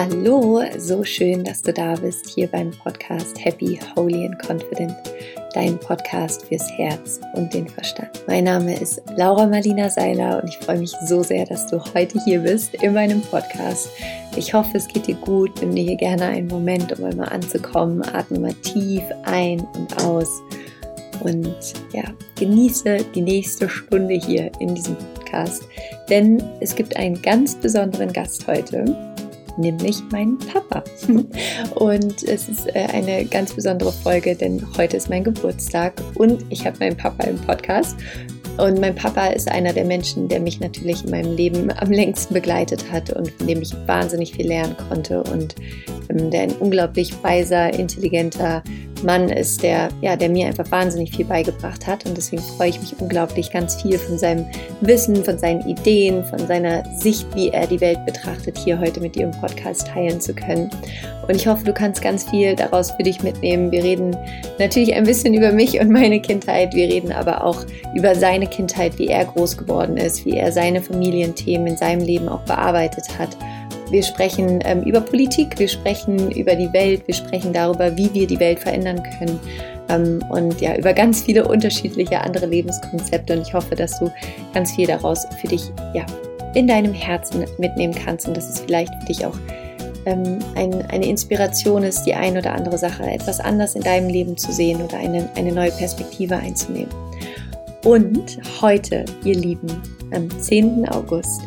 Hallo, so schön, dass du da bist hier beim Podcast Happy, Holy and Confident, dein Podcast fürs Herz und den Verstand. Mein Name ist Laura Marlina Seiler und ich freue mich so sehr, dass du heute hier bist in meinem Podcast. Ich hoffe, es geht dir gut. Nimm dir hier gerne einen Moment, um einmal anzukommen. Atme mal tief ein und aus und ja, genieße die nächste Stunde hier in diesem Podcast, denn es gibt einen ganz besonderen Gast heute nämlich meinen Papa. Und es ist äh, eine ganz besondere Folge, denn heute ist mein Geburtstag und ich habe meinen Papa im Podcast. Und mein Papa ist einer der Menschen, der mich natürlich in meinem Leben am längsten begleitet hat und von dem ich wahnsinnig viel lernen konnte und ähm, der ein unglaublich weiser, intelligenter Mann ist, der, ja, der mir einfach wahnsinnig viel beigebracht hat. Und deswegen freue ich mich unglaublich, ganz viel von seinem Wissen, von seinen Ideen, von seiner Sicht, wie er die Welt betrachtet, hier heute mit dir im Podcast teilen zu können. Und ich hoffe, du kannst ganz viel daraus für dich mitnehmen. Wir reden natürlich ein bisschen über mich und meine Kindheit. Wir reden aber auch über seine Kindheit, wie er groß geworden ist, wie er seine Familienthemen in seinem Leben auch bearbeitet hat wir sprechen ähm, über Politik, wir sprechen über die Welt, wir sprechen darüber, wie wir die Welt verändern können ähm, und ja, über ganz viele unterschiedliche andere Lebenskonzepte. Und ich hoffe, dass du ganz viel daraus für dich ja, in deinem Herzen mitnehmen kannst und dass es vielleicht für dich auch ähm, ein, eine Inspiration ist, die ein oder andere Sache etwas anders in deinem Leben zu sehen oder eine, eine neue Perspektive einzunehmen. Und heute, ihr Lieben, am 10. August,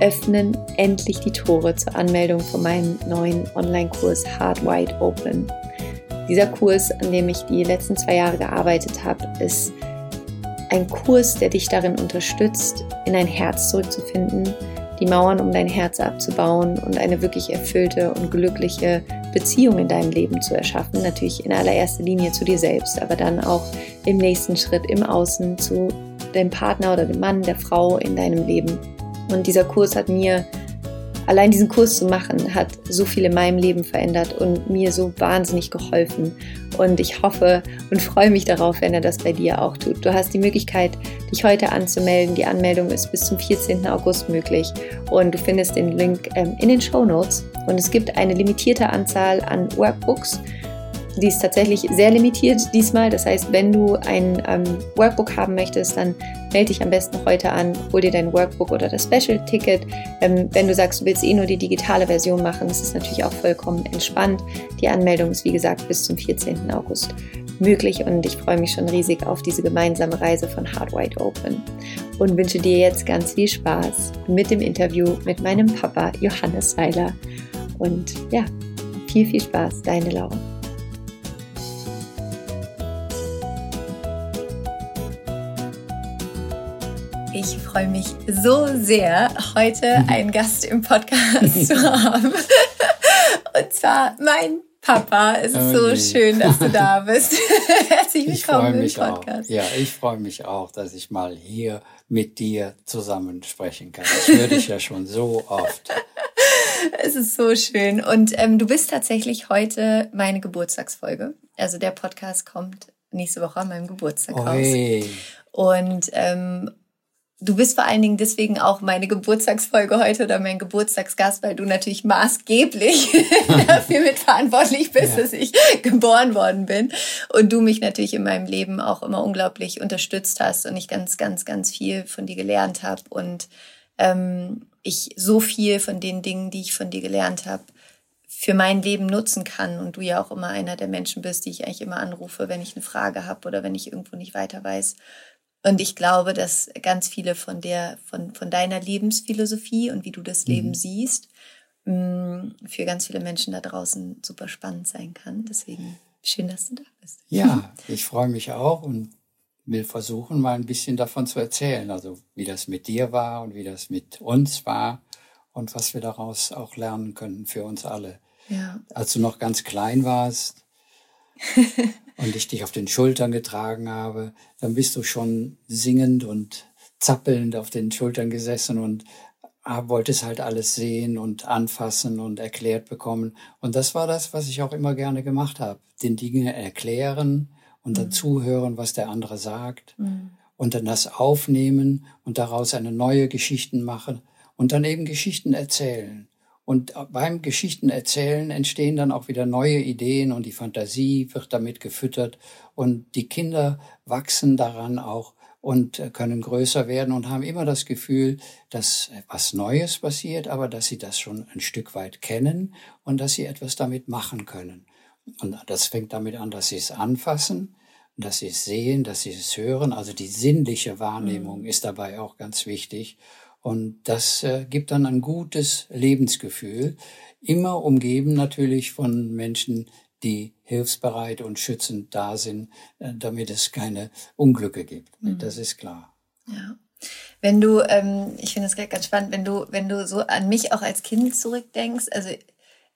öffnen endlich die Tore zur Anmeldung für meinen neuen Online-Kurs Hard Wide Open. Dieser Kurs, an dem ich die letzten zwei Jahre gearbeitet habe, ist ein Kurs, der dich darin unterstützt, in dein Herz zurückzufinden, die Mauern um dein Herz abzubauen und eine wirklich erfüllte und glückliche Beziehung in deinem Leben zu erschaffen. Natürlich in allererster Linie zu dir selbst, aber dann auch im nächsten Schritt im Außen zu deinem Partner oder dem Mann, der Frau in deinem Leben. Und dieser Kurs hat mir, allein diesen Kurs zu machen, hat so viel in meinem Leben verändert und mir so wahnsinnig geholfen. Und ich hoffe und freue mich darauf, wenn er das bei dir auch tut. Du hast die Möglichkeit, dich heute anzumelden. Die Anmeldung ist bis zum 14. August möglich und du findest den Link ähm, in den Show Notes. Und es gibt eine limitierte Anzahl an Workbooks die ist tatsächlich sehr limitiert diesmal. Das heißt, wenn du ein ähm, Workbook haben möchtest, dann melde dich am besten heute an, hol dir dein Workbook oder das Special-Ticket. Ähm, wenn du sagst, du willst eh nur die digitale Version machen, ist es natürlich auch vollkommen entspannt. Die Anmeldung ist, wie gesagt, bis zum 14. August möglich und ich freue mich schon riesig auf diese gemeinsame Reise von Hard Wide Open und wünsche dir jetzt ganz viel Spaß mit dem Interview mit meinem Papa Johannes Seiler. Und ja, viel, viel Spaß, deine Laura. Ich freue mich so sehr, heute mhm. einen Gast im Podcast zu haben. Und zwar mein Papa. Es ist okay. so schön, dass du da bist. Herzlich willkommen im Podcast. Auch. Ja, ich freue mich auch, dass ich mal hier mit dir zusammen sprechen kann. Das würde ich ja schon so oft. Es ist so schön. Und ähm, du bist tatsächlich heute meine Geburtstagsfolge. Also der Podcast kommt nächste Woche an meinem Geburtstag Oi. raus. Und ähm, Du bist vor allen Dingen deswegen auch meine Geburtstagsfolge heute oder mein Geburtstagsgast, weil du natürlich maßgeblich dafür mitverantwortlich bist, ja. dass ich geboren worden bin und du mich natürlich in meinem Leben auch immer unglaublich unterstützt hast und ich ganz, ganz, ganz viel von dir gelernt habe und ähm, ich so viel von den Dingen, die ich von dir gelernt habe, für mein Leben nutzen kann und du ja auch immer einer der Menschen bist, die ich eigentlich immer anrufe, wenn ich eine Frage habe oder wenn ich irgendwo nicht weiter weiß. Und ich glaube, dass ganz viele von der, von, von deiner Lebensphilosophie und wie du das Leben mhm. siehst, mm, für ganz viele Menschen da draußen super spannend sein kann. Deswegen schön, dass du da bist. Ja, ich freue mich auch und will versuchen, mal ein bisschen davon zu erzählen. Also wie das mit dir war und wie das mit uns war und was wir daraus auch lernen können für uns alle. Ja. Als du noch ganz klein warst, und ich dich auf den Schultern getragen habe, dann bist du schon singend und zappelnd auf den Schultern gesessen und wolltest halt alles sehen und anfassen und erklärt bekommen. Und das war das, was ich auch immer gerne gemacht habe. Den Dinge erklären und dann mhm. zuhören, was der andere sagt. Mhm. Und dann das aufnehmen und daraus eine neue Geschichten machen und dann eben Geschichten erzählen. Und beim Geschichtenerzählen entstehen dann auch wieder neue Ideen und die Fantasie wird damit gefüttert und die Kinder wachsen daran auch und können größer werden und haben immer das Gefühl, dass was Neues passiert, aber dass sie das schon ein Stück weit kennen und dass sie etwas damit machen können. Und das fängt damit an, dass sie es anfassen, dass sie es sehen, dass sie es hören. Also die sinnliche Wahrnehmung mhm. ist dabei auch ganz wichtig. Und das äh, gibt dann ein gutes Lebensgefühl, immer umgeben natürlich von Menschen, die hilfsbereit und schützend da sind, äh, damit es keine Unglücke gibt. Mhm. Das ist klar. Ja. Wenn du, ähm, ich finde das ganz spannend, wenn du, wenn du so an mich auch als Kind zurückdenkst, also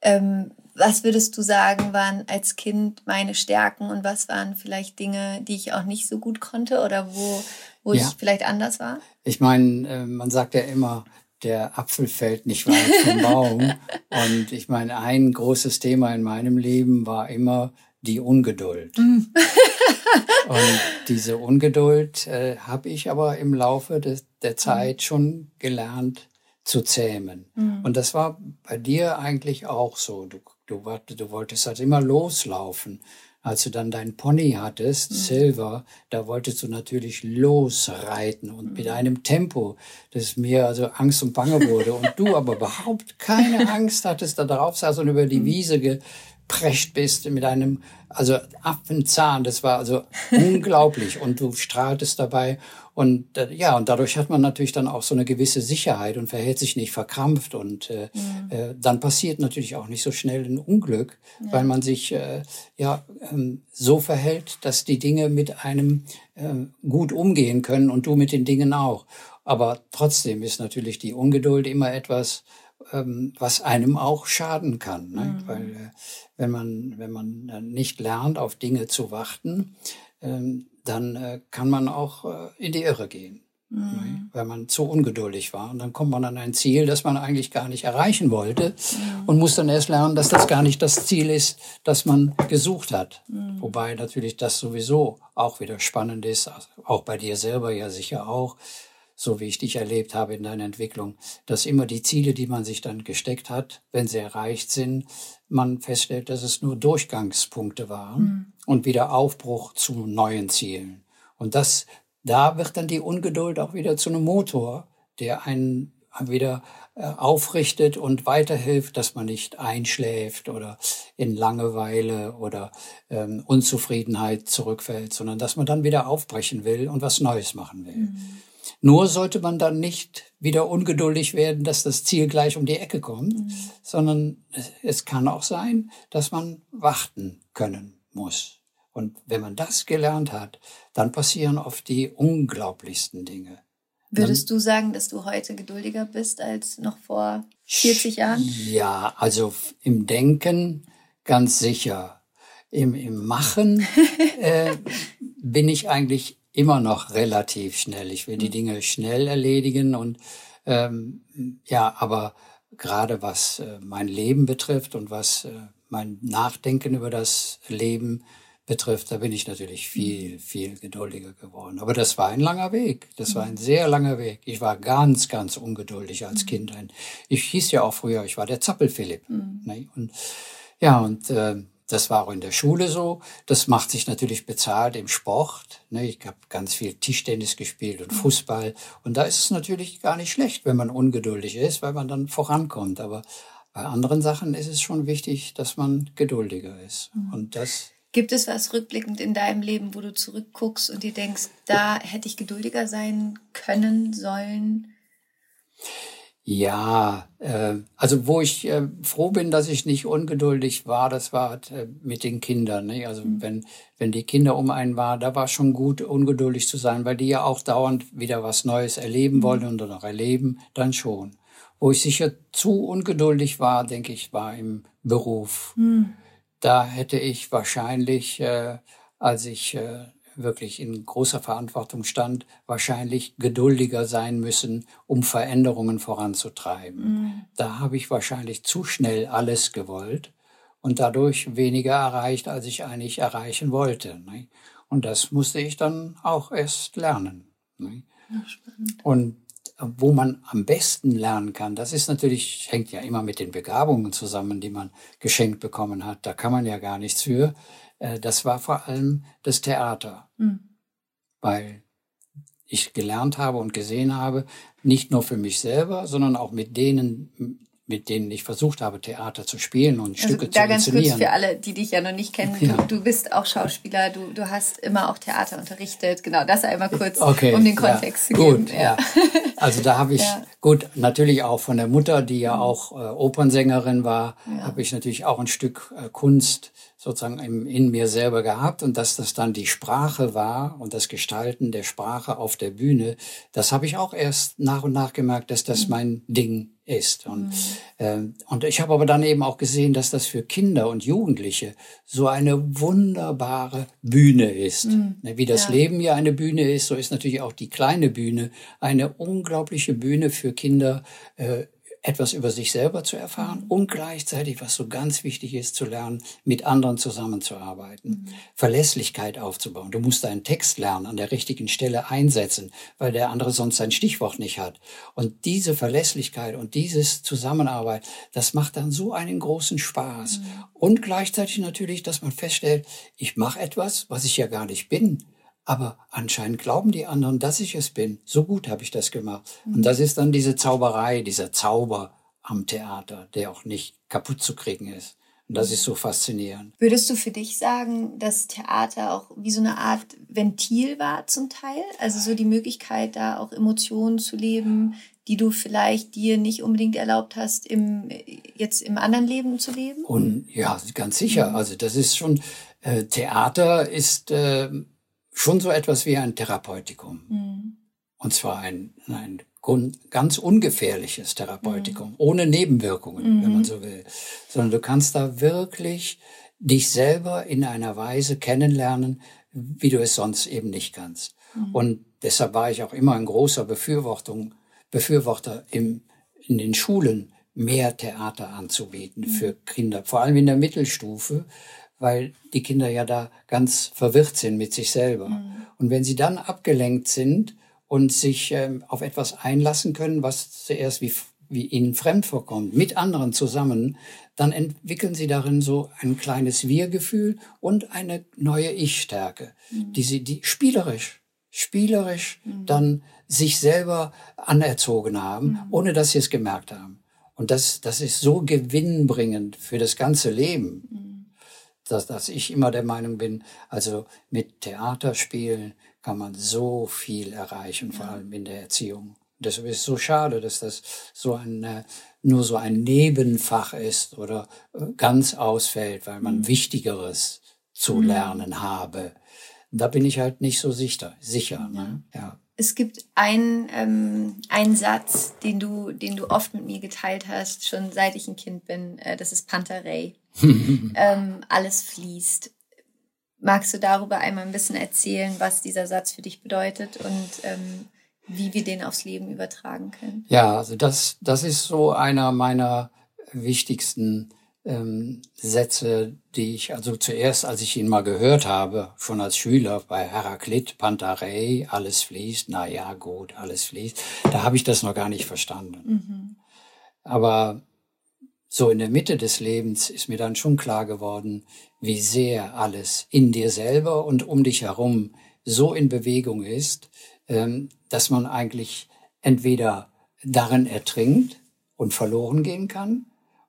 ähm, was würdest du sagen, waren als Kind meine Stärken und was waren vielleicht Dinge, die ich auch nicht so gut konnte oder wo, wo ja. ich vielleicht anders war? Ich meine, äh, man sagt ja immer, der Apfel fällt nicht weit vom Baum. und ich meine, ein großes Thema in meinem Leben war immer die Ungeduld. Mm. und diese Ungeduld äh, habe ich aber im Laufe des, der Zeit schon gelernt zu zähmen. Mhm. Und das war bei dir eigentlich auch so. Du, du, du wolltest halt immer loslaufen. Als du dann dein Pony hattest, mhm. Silver, da wolltest du natürlich losreiten und mhm. mit einem Tempo, das mir also Angst und Bange wurde. Und du aber überhaupt keine Angst hattest, da drauf saß und über die mhm. Wiese geprescht bist mit einem, also Affenzahn. Das war also unglaublich. Und du strahltest dabei und äh, ja, und dadurch hat man natürlich dann auch so eine gewisse Sicherheit und verhält sich nicht verkrampft. Und äh, mhm. äh, dann passiert natürlich auch nicht so schnell ein Unglück, ja. weil man sich äh, ja ähm, so verhält, dass die Dinge mit einem äh, gut umgehen können und du mit den Dingen auch. Aber trotzdem ist natürlich die Ungeduld immer etwas, ähm, was einem auch schaden kann. Ne? Mhm. Weil äh, wenn man, wenn man nicht lernt, auf Dinge zu warten, ähm, dann äh, kann man auch äh, in die Irre gehen, mhm. Ne? weil man zu ungeduldig war. Und dann kommt man an ein Ziel, das man eigentlich gar nicht erreichen wollte mhm. und muss dann erst lernen, dass das gar nicht das Ziel ist, das man gesucht hat. Mhm. Wobei natürlich das sowieso auch wieder spannend ist, also auch bei dir selber ja sicher auch, so wie ich dich erlebt habe in deiner Entwicklung, dass immer die Ziele, die man sich dann gesteckt hat, wenn sie erreicht sind, man feststellt, dass es nur Durchgangspunkte waren mhm. und wieder Aufbruch zu neuen Zielen. Und das, da wird dann die Ungeduld auch wieder zu einem Motor, der einen wieder äh, aufrichtet und weiterhilft, dass man nicht einschläft oder in Langeweile oder ähm, Unzufriedenheit zurückfällt, sondern dass man dann wieder aufbrechen will und was Neues machen will. Mhm. Nur sollte man dann nicht wieder ungeduldig werden, dass das Ziel gleich um die Ecke kommt, mhm. sondern es kann auch sein, dass man warten können muss. Und wenn man das gelernt hat, dann passieren oft die unglaublichsten Dinge. Würdest du sagen, dass du heute geduldiger bist als noch vor 40 Jahren? Ja, also im Denken ganz sicher. Im, im Machen äh, bin ich eigentlich immer noch relativ schnell. Ich will die mhm. Dinge schnell erledigen und ähm, ja, aber gerade was äh, mein Leben betrifft und was äh, mein Nachdenken über das Leben betrifft, da bin ich natürlich mhm. viel, viel geduldiger geworden. Aber das war ein langer Weg. Das war ein mhm. sehr langer Weg. Ich war ganz, ganz ungeduldig als Kind. Ich hieß ja auch früher, ich war der Zappel-Philipp. Mhm. Ne? Und ja, und äh, das war auch in der Schule so. Das macht sich natürlich bezahlt im Sport. Ne? Ich habe ganz viel Tischtennis gespielt und mhm. Fußball. Und da ist es natürlich gar nicht schlecht, wenn man ungeduldig ist, weil man dann vorankommt. Aber bei anderen Sachen ist es schon wichtig, dass man geduldiger ist. Mhm. Und das Gibt es was rückblickend in deinem Leben, wo du zurückguckst und dir denkst, da hätte ich geduldiger sein können, sollen? Ja, äh, also wo ich äh, froh bin, dass ich nicht ungeduldig war, das war äh, mit den Kindern. Ne? Also mhm. wenn, wenn die Kinder um einen waren, da war schon gut, ungeduldig zu sein, weil die ja auch dauernd wieder was Neues erleben mhm. wollen und noch erleben, dann schon. Wo ich sicher zu ungeduldig war, denke ich, war im Beruf. Mhm. Da hätte ich wahrscheinlich, äh, als ich äh, wirklich in großer Verantwortung stand, wahrscheinlich geduldiger sein müssen, um Veränderungen voranzutreiben. Mhm. Da habe ich wahrscheinlich zu schnell alles gewollt und dadurch weniger erreicht, als ich eigentlich erreichen wollte. Ne? Und das musste ich dann auch erst lernen. Ne? und wo man am besten lernen kann, das ist natürlich, hängt ja immer mit den Begabungen zusammen, die man geschenkt bekommen hat. Da kann man ja gar nichts für. Äh, das war vor allem das Theater. Mhm. Weil ich gelernt habe und gesehen habe, nicht nur für mich selber, sondern auch mit denen, mit denen ich versucht habe, Theater zu spielen und also Stücke zu inszenieren. Da ganz kurz für alle, die dich ja noch nicht kennen. Ja. Du, du, bist auch Schauspieler, du, du hast immer auch Theater unterrichtet. Genau, das einmal kurz, okay, um den Kontext ja, zu geben. Gut, ja. Also da habe ich, gut, natürlich auch von der Mutter, die ja mhm. auch äh, Opernsängerin war, habe ich natürlich auch ein Stück äh, Kunst sozusagen in, in mir selber gehabt und dass das dann die Sprache war und das Gestalten der Sprache auf der Bühne, das habe ich auch erst nach und nach gemerkt, dass das mhm. mein Ding ist. Und, mhm. äh, und ich habe aber dann eben auch gesehen, dass das für Kinder und Jugendliche so eine wunderbare Bühne ist. Mhm. Ne, wie das ja. Leben ja eine Bühne ist, so ist natürlich auch die kleine Bühne eine unglaubliche Bühne für Kinder. Äh, etwas über sich selber zu erfahren und gleichzeitig, was so ganz wichtig ist, zu lernen, mit anderen zusammenzuarbeiten, mhm. Verlässlichkeit aufzubauen. Du musst deinen Text lernen, an der richtigen Stelle einsetzen, weil der andere sonst sein Stichwort nicht hat. Und diese Verlässlichkeit und dieses Zusammenarbeit, das macht dann so einen großen Spaß. Mhm. Und gleichzeitig natürlich, dass man feststellt, ich mache etwas, was ich ja gar nicht bin aber anscheinend glauben die anderen, dass ich es bin. So gut habe ich das gemacht. Mhm. Und das ist dann diese Zauberei, dieser Zauber am Theater, der auch nicht kaputt zu kriegen ist. Und das ist so faszinierend. Würdest du für dich sagen, dass Theater auch wie so eine Art Ventil war zum Teil? Also so die Möglichkeit, da auch Emotionen zu leben, die du vielleicht dir nicht unbedingt erlaubt hast, im, jetzt im anderen Leben zu leben? Und ja, ganz sicher. Mhm. Also das ist schon, äh, Theater ist, äh, schon so etwas wie ein Therapeutikum. Mhm. Und zwar ein, ein ganz ungefährliches Therapeutikum, mhm. ohne Nebenwirkungen, mhm. wenn man so will. Sondern du kannst da wirklich dich selber in einer Weise kennenlernen, wie du es sonst eben nicht kannst. Mhm. Und deshalb war ich auch immer ein großer Befürwortung, Befürworter im, in den Schulen, mehr Theater anzubieten mhm. für Kinder, vor allem in der Mittelstufe, weil die Kinder ja da ganz verwirrt sind mit sich selber. Mhm. Und wenn sie dann abgelenkt sind und sich ähm, auf etwas einlassen können, was zuerst wie, wie ihnen fremd vorkommt, mit anderen zusammen, dann entwickeln sie darin so ein kleines Wir-Gefühl und eine neue Ich-Stärke, mhm. die sie die spielerisch, spielerisch mhm. dann sich selber anerzogen haben, mhm. ohne dass sie es gemerkt haben. Und das, das ist so gewinnbringend für das ganze Leben. Dass, dass ich immer der Meinung bin, also mit Theaterspielen kann man so viel erreichen, vor allem in der Erziehung. Deshalb ist es so schade, dass das so ein, äh, nur so ein Nebenfach ist oder äh, ganz ausfällt, weil man mhm. Wichtigeres zu mhm. lernen habe. Da bin ich halt nicht so sicher. sicher ne? ja. Es gibt einen, ähm, einen Satz, den du, den du oft mit mir geteilt hast, schon seit ich ein Kind bin. Äh, das ist Pantarei. ähm, alles fließt. Magst du darüber einmal ein bisschen erzählen, was dieser Satz für dich bedeutet und ähm, wie wir den aufs Leben übertragen können? Ja, also das, das ist so einer meiner wichtigsten ähm, Sätze, die ich also zuerst, als ich ihn mal gehört habe, schon als Schüler bei Heraklit, Pantarei, alles fließt, na ja, gut, alles fließt, da habe ich das noch gar nicht verstanden. Mhm. Aber so in der Mitte des Lebens ist mir dann schon klar geworden, wie sehr alles in dir selber und um dich herum so in Bewegung ist, ähm, dass man eigentlich entweder darin ertrinkt und verloren gehen kann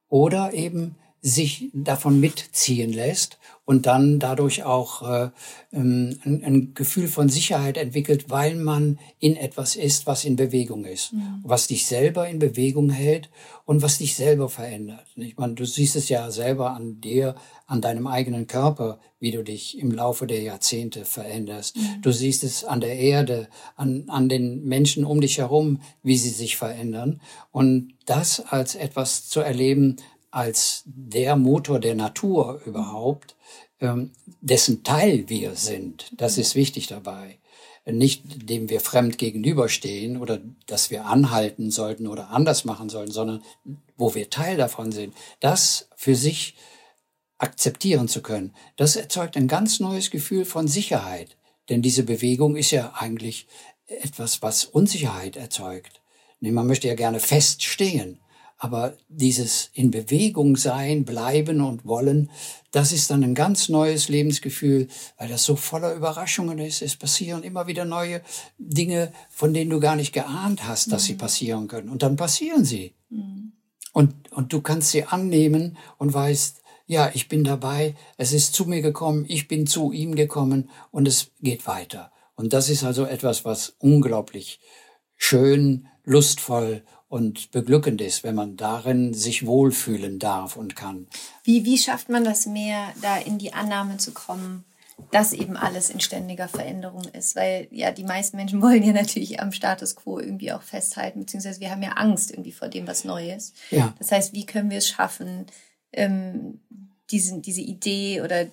oder eben sich davon mitziehen lässt und dann dadurch auch äh, ähm, ein, ein, Gefühl von Sicherheit entwickelt, weil man in etwas ist, was in Bewegung ist, mhm. was dich selber in Bewegung hält und was dich selber verändert. Ich meine, du siehst es ja selber an dir, an deinem eigenen Körper, wie du dich im Laufe der Jahrzehnte veränderst. Mhm. Du siehst es an der Erde, an, an den Menschen um dich herum, wie sie sich verändern. Und das als etwas zu erleben, als der Motor der Natur überhaupt, ähm, dessen Teil wir sind. Das ist wichtig dabei. Nicht dem wir fremd gegenüberstehen oder dass wir anhalten sollten oder anders machen sollten, sondern wo wir Teil davon sind. Das für sich akzeptieren zu können, das erzeugt ein ganz neues Gefühl von Sicherheit. Denn diese Bewegung ist ja eigentlich etwas, was Unsicherheit erzeugt. Nee, man möchte ja gerne feststehen. Aber dieses in Bewegung sein, bleiben und wollen, das ist dann ein ganz neues Lebensgefühl, weil das so voller Überraschungen ist. Es passieren immer wieder neue Dinge, von denen du gar nicht geahnt hast, dass mhm. sie passieren können. Und dann passieren sie. Mhm. Und, und du kannst sie annehmen und weißt, ja, ich bin dabei, es ist zu mir gekommen, ich bin zu ihm gekommen und es geht weiter. Und das ist also etwas, was unglaublich schön, lustvoll und beglückend ist, wenn man darin sich wohlfühlen darf und kann. Wie, wie schafft man das mehr, da in die Annahme zu kommen, dass eben alles in ständiger Veränderung ist? Weil ja, die meisten Menschen wollen ja natürlich am Status quo irgendwie auch festhalten, beziehungsweise wir haben ja Angst irgendwie vor dem, was neu ist. Ja. Das heißt, wie können wir es schaffen, ähm, diesen, diese Idee oder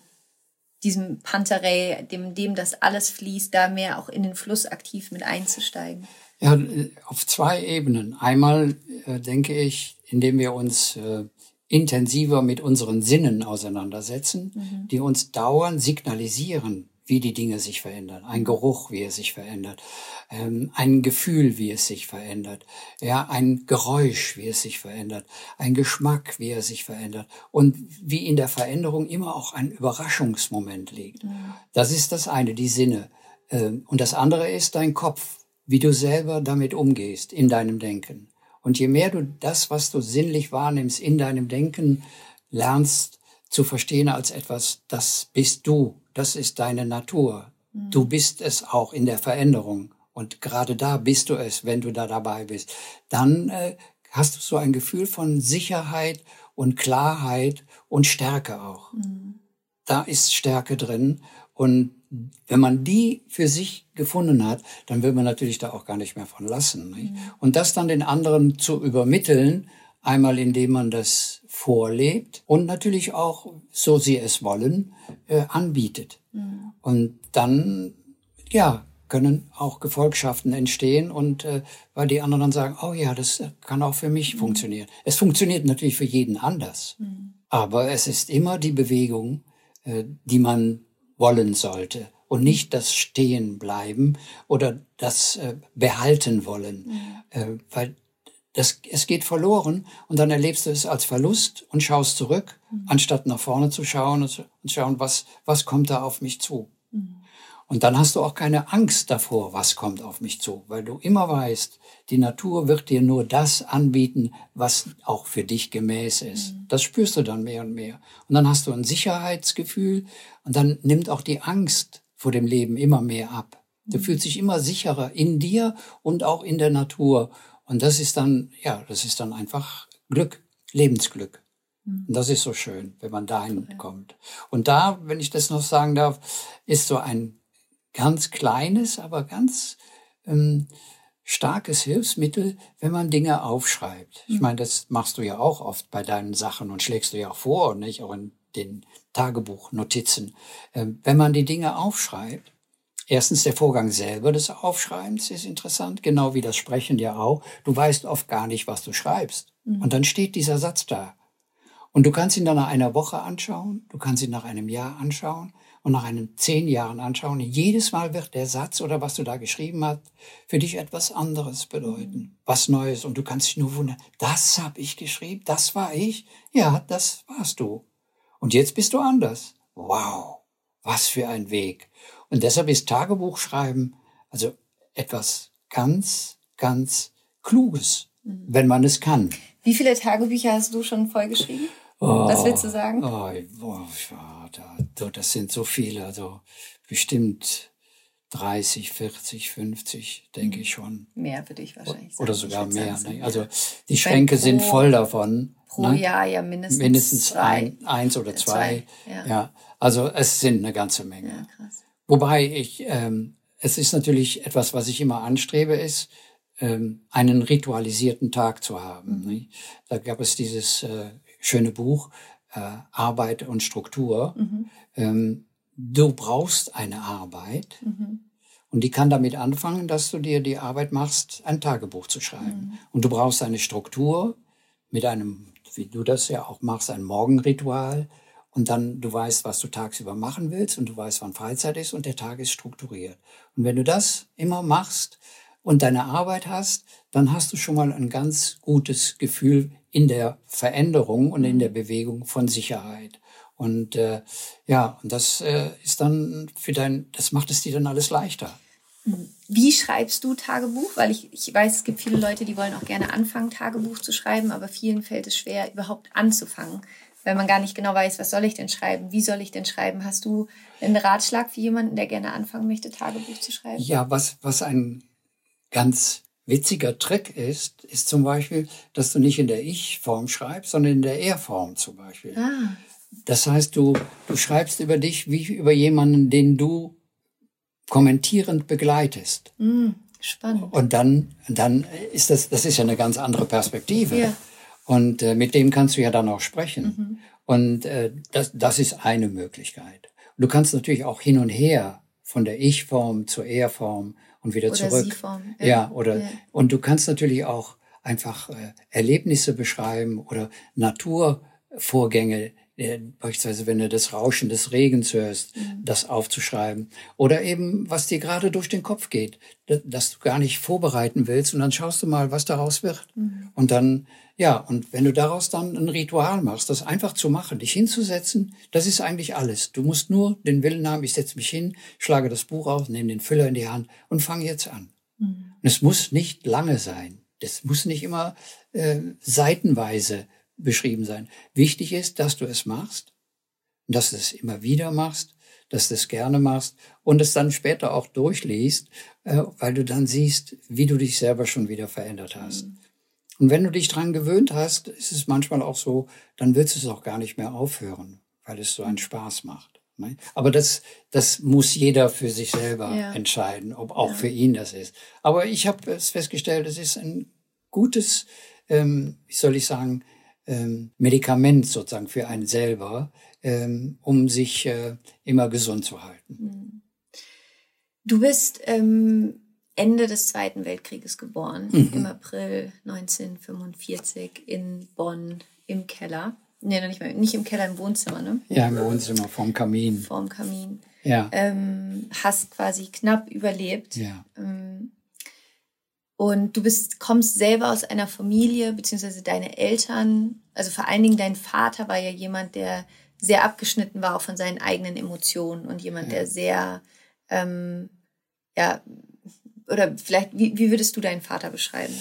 diesem Panterei, dem, dem das alles fließt, da mehr auch in den Fluss aktiv mit einzusteigen? Ja, auf zwei Ebenen. Einmal äh, denke ich, indem wir uns äh, intensiver mit unseren Sinnen auseinandersetzen, mhm. die uns dauernd signalisieren, wie die Dinge sich verändern. Ein Geruch, wie er sich verändert. Ähm, ein Gefühl, wie es sich verändert. Ja, ein Geräusch, wie es sich verändert. Ein Geschmack, wie er sich verändert. Und wie in der Veränderung immer auch ein Überraschungsmoment liegt. Mhm. Das ist das eine, die Sinne. Ähm, und das andere ist dein Kopf wie du selber damit umgehst in deinem Denken. Und je mehr du das, was du sinnlich wahrnimmst in deinem Denken, lernst zu verstehen als etwas, das bist du, das ist deine Natur. Mhm. Du bist es auch in der Veränderung. Und gerade da bist du es, wenn du da dabei bist. Dann äh, hast du so ein Gefühl von Sicherheit und Klarheit und Stärke auch. Mhm. Da ist Stärke drin. Und wenn man die für sich gefunden hat, dann will man natürlich da auch gar nicht mehr von lassen. Mhm. Und das dann den anderen zu übermitteln, einmal indem man das vorlebt und natürlich auch, so sie es wollen, äh, anbietet. Mhm. Und dann, ja, können auch Gefolgschaften entstehen und äh, weil die anderen dann sagen, oh ja, das kann auch für mich mhm. funktionieren. Es funktioniert natürlich für jeden anders, mhm. aber es ist immer die Bewegung, äh, die man wollen sollte und nicht das Stehen bleiben oder das äh, behalten wollen, mhm. äh, weil das, es geht verloren und dann erlebst du es als Verlust und schaust zurück, mhm. anstatt nach vorne zu schauen und, und schauen, was, was kommt da auf mich zu. Mhm. Und dann hast du auch keine Angst davor, was kommt auf mich zu, weil du immer weißt, die Natur wird dir nur das anbieten, was auch für dich gemäß ist. Mhm. Das spürst du dann mehr und mehr. Und dann hast du ein Sicherheitsgefühl und dann nimmt auch die Angst vor dem Leben immer mehr ab. Du mhm. fühlst dich immer sicherer in dir und auch in der Natur. Und das ist dann, ja, das ist dann einfach Glück, Lebensglück. Und mhm. das ist so schön, wenn man dahin kommt. Und da, wenn ich das noch sagen darf, ist so ein ganz kleines, aber ganz ähm, starkes Hilfsmittel, wenn man Dinge aufschreibt. Ich hm. meine, das machst du ja auch oft bei deinen Sachen und schlägst du ja auch vor, nicht? Auch in den Tagebuchnotizen. Ähm, wenn man die Dinge aufschreibt, erstens der Vorgang selber des Aufschreibens ist interessant, genau wie das Sprechen ja auch. Du weißt oft gar nicht, was du schreibst. Mhm. Und dann steht dieser Satz da. Und du kannst ihn dann nach einer Woche anschauen, du kannst ihn nach einem Jahr anschauen und nach einen zehn Jahren anschauen. Jedes Mal wird der Satz oder was du da geschrieben hast, für dich etwas anderes bedeuten, was Neues. Und du kannst dich nur wundern, das habe ich geschrieben, das war ich. Ja, das warst du. Und jetzt bist du anders. Wow, was für ein Weg. Und deshalb ist Tagebuchschreiben also etwas ganz, ganz Kluges, mhm. wenn man es kann. Wie viele Tagebücher hast du schon vollgeschrieben? Oh, Was willst du sagen? Oh, oh, da, das sind so viele, also bestimmt 30, 40, 50, denke ich schon. Mehr würde ich wahrscheinlich sagen. Oder sogar mehr. Ne? Also die Schränke pro, sind voll davon. Pro ne? Jahr ja mindestens. Mindestens ein, eins oder zwei. zwei ja. ja. Also es sind eine ganze Menge. Ja, krass. Wobei ich, ähm, es ist natürlich etwas, was ich immer anstrebe, ist, ähm, einen ritualisierten Tag zu haben. Mhm. Da gab es dieses äh, schöne Buch äh, Arbeit und Struktur. Mhm. Ähm, du brauchst eine Arbeit mhm. und die kann damit anfangen, dass du dir die Arbeit machst, ein Tagebuch zu schreiben. Mhm. Und du brauchst eine Struktur mit einem, wie du das ja auch machst, ein Morgenritual. Und dann du weißt, was du tagsüber machen willst und du weißt, wann Freizeit ist und der Tag ist strukturiert. Und wenn du das immer machst und deine Arbeit hast, dann hast du schon mal ein ganz gutes Gefühl in der Veränderung und in der Bewegung von Sicherheit. Und äh, ja, und das äh, ist dann für dein, das macht es dir dann alles leichter. Wie schreibst du Tagebuch? Weil ich, ich weiß, es gibt viele Leute, die wollen auch gerne anfangen, Tagebuch zu schreiben, aber vielen fällt es schwer, überhaupt anzufangen, weil man gar nicht genau weiß, was soll ich denn schreiben, wie soll ich denn schreiben. Hast du einen Ratschlag für jemanden, der gerne anfangen möchte, Tagebuch zu schreiben? Ja, was, was ein ganz witziger Trick ist, ist zum Beispiel, dass du nicht in der Ich-Form schreibst, sondern in der Er-Form zum Beispiel. Ah. Das heißt, du, du schreibst über dich wie über jemanden, den du kommentierend begleitest. Mm, spannend. Und dann, dann ist das, das ist ja eine ganz andere Perspektive. Ja. Und äh, mit dem kannst du ja dann auch sprechen. Mhm. Und äh, das, das ist eine Möglichkeit. Du kannst natürlich auch hin und her von der Ich-Form zur Er-Form und wieder oder zurück. Sie-Form. Ja, ja oder ja. und du kannst natürlich auch einfach äh, Erlebnisse beschreiben oder Naturvorgänge, beispielsweise wenn du das Rauschen des Regens hörst, mhm. das aufzuschreiben. Oder eben, was dir gerade durch den Kopf geht, dass du gar nicht vorbereiten willst und dann schaust du mal, was daraus wird. Mhm. Und dann, ja, und wenn du daraus dann ein Ritual machst, das einfach zu machen, dich hinzusetzen, das ist eigentlich alles. Du musst nur den Willen haben, ich setze mich hin, schlage das Buch auf, nehme den Füller in die Hand und fange jetzt an. Mhm. Und es muss nicht lange sein. Das muss nicht immer äh, seitenweise beschrieben sein. Wichtig ist, dass du es machst, dass du es immer wieder machst, dass du es gerne machst und es dann später auch durchliest, äh, weil du dann siehst, wie du dich selber schon wieder verändert hast. Mhm. Und wenn du dich dran gewöhnt hast, ist es manchmal auch so, dann willst du es auch gar nicht mehr aufhören, weil es so einen Spaß macht. Ne? Aber das, das muss jeder für sich selber ja. entscheiden, ob auch ja. für ihn das ist. Aber ich habe es festgestellt, es ist ein gutes, ähm, wie soll ich sagen, ähm, Medikament sozusagen für einen selber, ähm, um sich äh, immer gesund zu halten. Hm. Du bist ähm, Ende des Zweiten Weltkrieges geboren, mhm. im April 1945 in Bonn im Keller. Nee, noch nicht mal, nicht im Keller, im Wohnzimmer, ne? Ja, im Wohnzimmer, vorm Kamin. Vorm Kamin. Ja. Ähm, hast quasi knapp überlebt. Ja. Und du bist, kommst selber aus einer Familie, beziehungsweise deine Eltern, also vor allen Dingen dein Vater war ja jemand, der sehr abgeschnitten war auch von seinen eigenen Emotionen und jemand, ja. der sehr, ähm, ja, oder vielleicht, wie, wie würdest du deinen Vater beschreiben?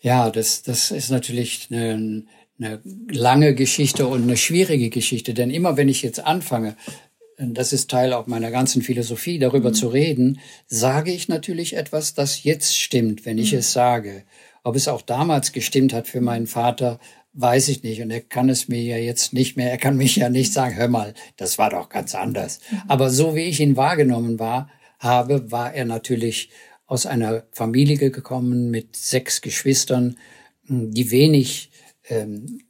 Ja, das, das ist natürlich eine, eine lange Geschichte und eine schwierige Geschichte, denn immer wenn ich jetzt anfange, das ist Teil auch meiner ganzen Philosophie, darüber mhm. zu reden, sage ich natürlich etwas, das jetzt stimmt, wenn ich mhm. es sage. Ob es auch damals gestimmt hat für meinen Vater, weiß ich nicht. Und er kann es mir ja jetzt nicht mehr, er kann mich ja nicht sagen, hör mal, das war doch ganz anders. Mhm. Aber so wie ich ihn wahrgenommen war, habe, war er natürlich aus einer Familie gekommen mit sechs Geschwistern, die wenig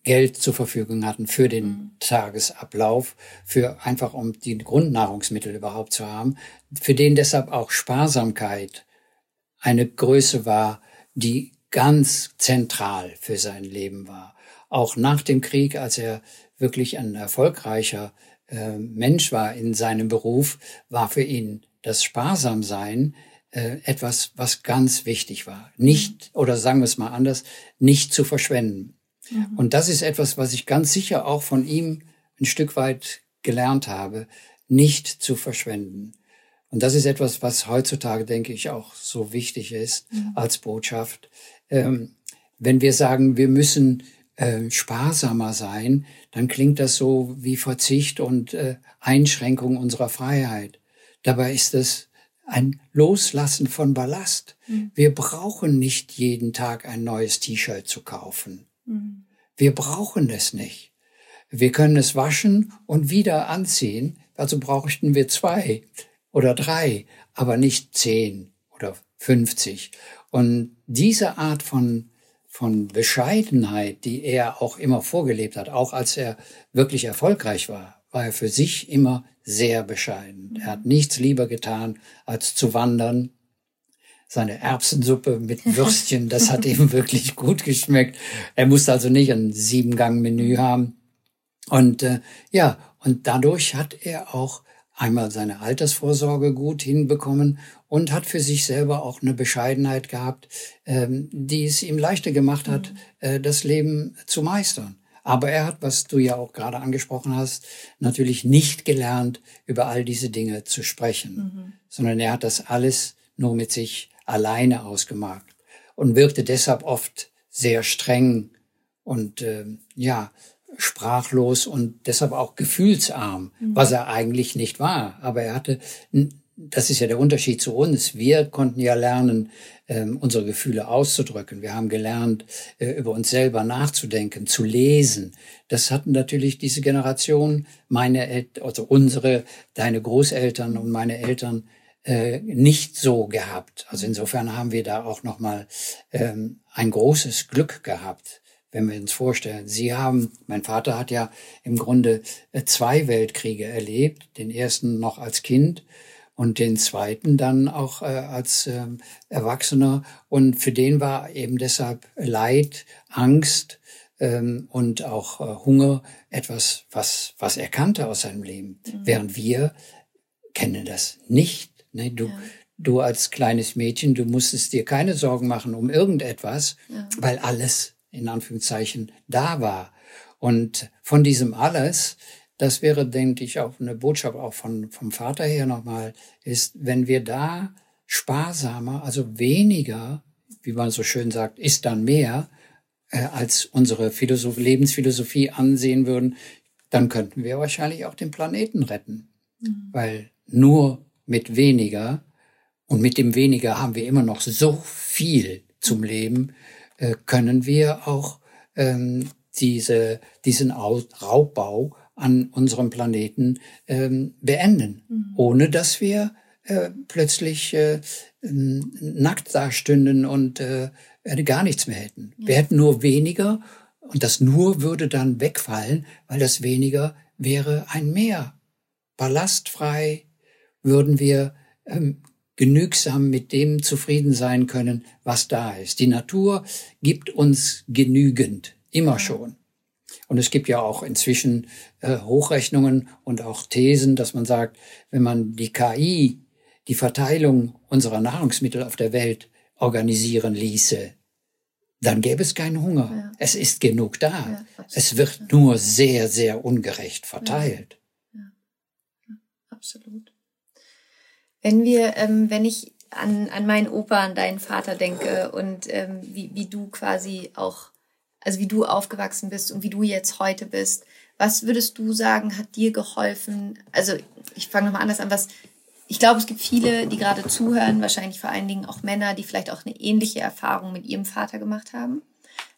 Geld zur Verfügung hatten für den mhm. Tagesablauf, für einfach um die Grundnahrungsmittel überhaupt zu haben, für den deshalb auch Sparsamkeit eine Größe war, die ganz zentral für sein Leben war. Auch nach dem Krieg, als er wirklich ein erfolgreicher äh, Mensch war in seinem Beruf, war für ihn das Sparsamsein äh, etwas, was ganz wichtig war. Nicht, oder sagen wir es mal anders, nicht zu verschwenden. Mhm. Und das ist etwas, was ich ganz sicher auch von ihm ein Stück weit gelernt habe, nicht zu verschwenden. Und das ist etwas, was heutzutage, denke ich, auch so wichtig ist mhm. als Botschaft. Ähm, wenn wir sagen, wir müssen äh, sparsamer sein, dann klingt das so wie Verzicht und äh, Einschränkung unserer Freiheit. Dabei ist es ein Loslassen von Ballast. Mhm. Wir brauchen nicht jeden Tag ein neues T-Shirt zu kaufen. Mhm. Wir brauchen es nicht. Wir können es waschen und wieder anziehen, also brauchten wir zwei oder drei, aber nicht zehn oder fünfzig. Und diese Art von, von Bescheidenheit, die er auch immer vorgelebt hat, auch als er wirklich erfolgreich war, war er für sich immer sehr bescheiden. Er hat nichts lieber getan, als zu wandern, seine Erbsensuppe mit Würstchen, das hat ihm wirklich gut geschmeckt. Er musste also nicht ein Siebengang-Menü haben. Und äh, ja, und dadurch hat er auch einmal seine Altersvorsorge gut hinbekommen und hat für sich selber auch eine Bescheidenheit gehabt, ähm, die es ihm leichter gemacht hat, mhm. äh, das Leben zu meistern. Aber er hat, was du ja auch gerade angesprochen hast, natürlich nicht gelernt, über all diese Dinge zu sprechen, mhm. sondern er hat das alles nur mit sich alleine ausgemacht und wirkte deshalb oft sehr streng und äh, ja sprachlos und deshalb auch gefühlsarm, mhm. was er eigentlich nicht war. Aber er hatte, das ist ja der Unterschied zu uns. Wir konnten ja lernen, ähm, unsere Gefühle auszudrücken. Wir haben gelernt, äh, über uns selber nachzudenken, zu lesen. Das hatten natürlich diese Generation, meine Eltern, also unsere, deine Großeltern und meine Eltern äh, nicht so gehabt. Also insofern haben wir da auch nochmal ähm, ein großes Glück gehabt wenn wir uns vorstellen. Sie haben, mein Vater hat ja im Grunde äh, zwei Weltkriege erlebt, den ersten noch als Kind und den zweiten dann auch äh, als äh, Erwachsener. Und für den war eben deshalb Leid, Angst ähm, und auch äh, Hunger etwas, was, was er kannte aus seinem Leben. Mhm. Während wir kennen das nicht. Ne? Du, ja. du als kleines Mädchen, du musstest dir keine Sorgen machen um irgendetwas, ja. weil alles in Anführungszeichen da war. Und von diesem alles, das wäre, denke ich, auch eine Botschaft auch von, vom Vater her nochmal, ist, wenn wir da sparsamer, also weniger, wie man so schön sagt, ist dann mehr, äh, als unsere Philosoph Lebensphilosophie ansehen würden, dann könnten wir wahrscheinlich auch den Planeten retten. Mhm. Weil nur mit weniger und mit dem weniger haben wir immer noch so viel zum Leben, äh, können wir auch ähm, diese, diesen Raubbau an unserem Planeten ähm, beenden, mhm. ohne dass wir äh, plötzlich äh, nackt dastünden und äh, gar nichts mehr hätten. Ja. Wir hätten nur weniger und das nur würde dann wegfallen, weil das weniger wäre ein Meer. Ballastfrei würden wir ähm, genügsam mit dem zufrieden sein können, was da ist. Die Natur gibt uns genügend, immer schon. Und es gibt ja auch inzwischen äh, Hochrechnungen und auch Thesen, dass man sagt, wenn man die KI, die Verteilung unserer Nahrungsmittel auf der Welt organisieren ließe, dann gäbe es keinen Hunger. Ja. Es ist genug da. Ja, es wird nur sehr, sehr ungerecht verteilt. Ja. absolut. Wenn wir, ähm, wenn ich an, an meinen Opa, an deinen Vater denke und ähm, wie, wie du quasi auch, also wie du aufgewachsen bist und wie du jetzt heute bist, was würdest du sagen, hat dir geholfen? Also ich fange nochmal anders an, was ich glaube, es gibt viele, die gerade zuhören, wahrscheinlich vor allen Dingen auch Männer, die vielleicht auch eine ähnliche Erfahrung mit ihrem Vater gemacht haben.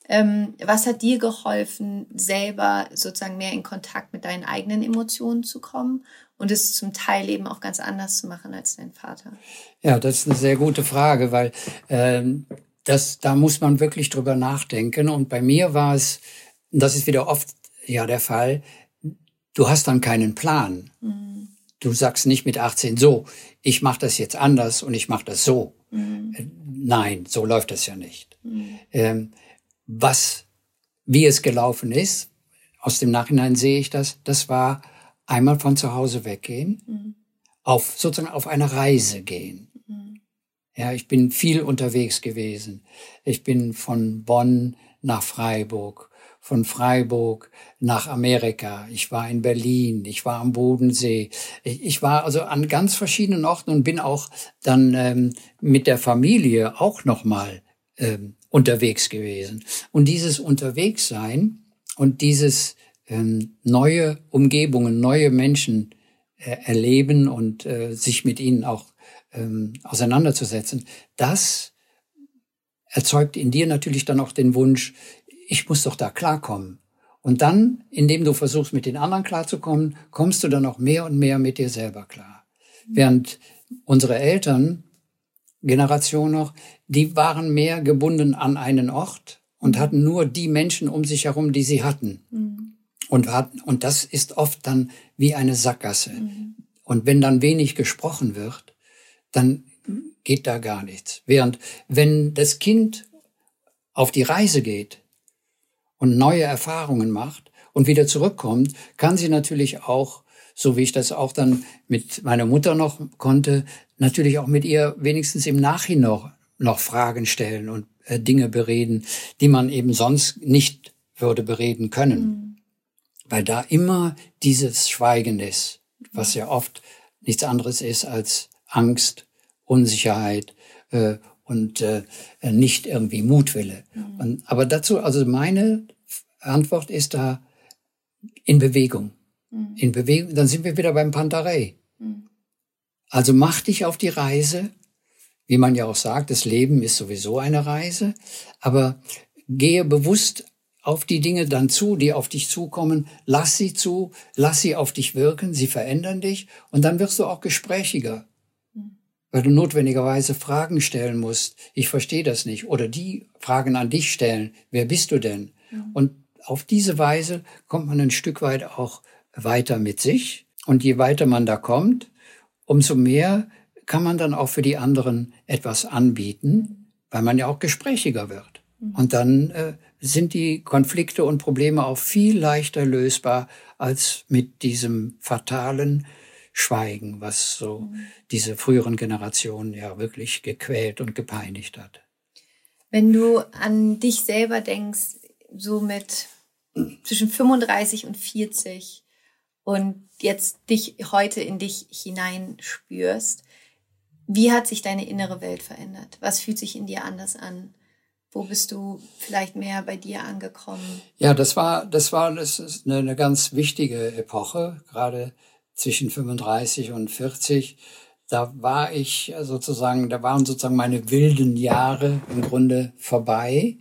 Ähm, was hat dir geholfen, selber sozusagen mehr in Kontakt mit deinen eigenen Emotionen zu kommen und es zum Teil eben auch ganz anders zu machen als dein Vater? Ja, das ist eine sehr gute Frage, weil ähm, das, da muss man wirklich drüber nachdenken. Und bei mir war es, das ist wieder oft ja der Fall, du hast dann keinen Plan. Mhm. Du sagst nicht mit 18 so, ich mache das jetzt anders und ich mache das so. Mhm. Äh, nein, so läuft das ja nicht. Mhm. Ähm, was, wie es gelaufen ist, aus dem Nachhinein sehe ich das, das war einmal von zu Hause weggehen, mhm. auf sozusagen auf eine Reise gehen. Mhm. Ja, ich bin viel unterwegs gewesen. Ich bin von Bonn nach Freiburg, von Freiburg nach Amerika. Ich war in Berlin, ich war am Bodensee. Ich war also an ganz verschiedenen Orten und bin auch dann ähm, mit der Familie auch noch mal ähm, unterwegs gewesen. Und dieses Unterwegssein und dieses ähm, neue Umgebungen, neue Menschen äh, erleben und äh, sich mit ihnen auch ähm, auseinanderzusetzen, das erzeugt in dir natürlich dann auch den Wunsch, ich muss doch da klarkommen. Und dann, indem du versuchst, mit den anderen klarzukommen, kommst du dann auch mehr und mehr mit dir selber klar. Während unsere Eltern Generation noch, die waren mehr gebunden an einen Ort und mhm. hatten nur die Menschen um sich herum, die sie hatten. Mhm. Und, hatten, und das ist oft dann wie eine Sackgasse. Mhm. Und wenn dann wenig gesprochen wird, dann geht da gar nichts. Während wenn das Kind auf die Reise geht und neue Erfahrungen macht und wieder zurückkommt, kann sie natürlich auch so wie ich das auch dann mit meiner Mutter noch konnte, natürlich auch mit ihr wenigstens im Nachhinein noch, noch Fragen stellen und äh, Dinge bereden, die man eben sonst nicht würde bereden können. Mhm. Weil da immer dieses Schweigen ist, was ja oft nichts anderes ist als Angst, Unsicherheit äh, und äh, nicht irgendwie Mutwille. Mhm. Und, aber dazu, also meine Antwort ist da in Bewegung. Mhm. In Bewegung, dann sind wir wieder beim Pantarei. Mhm. Also mach dich auf die Reise, wie man ja auch sagt, das Leben ist sowieso eine Reise, aber gehe bewusst auf die Dinge dann zu, die auf dich zukommen, lass sie zu, lass sie auf dich wirken, sie verändern dich und dann wirst du auch gesprächiger, mhm. weil du notwendigerweise Fragen stellen musst, ich verstehe das nicht, oder die Fragen an dich stellen, wer bist du denn? Mhm. Und auf diese Weise kommt man ein Stück weit auch weiter mit sich und je weiter man da kommt, umso mehr kann man dann auch für die anderen etwas anbieten, weil man ja auch gesprächiger wird. Und dann äh, sind die Konflikte und Probleme auch viel leichter lösbar als mit diesem fatalen Schweigen, was so mhm. diese früheren Generationen ja wirklich gequält und gepeinigt hat. Wenn du an dich selber denkst, so mit zwischen 35 und 40 und jetzt dich heute in dich hineinspürst, wie hat sich deine innere Welt verändert? Was fühlt sich in dir anders an? Wo bist du vielleicht mehr bei dir angekommen? Ja, das war, das war, das ist eine, eine ganz wichtige Epoche, gerade zwischen 35 und 40. Da war ich sozusagen, da waren sozusagen meine wilden Jahre im Grunde vorbei.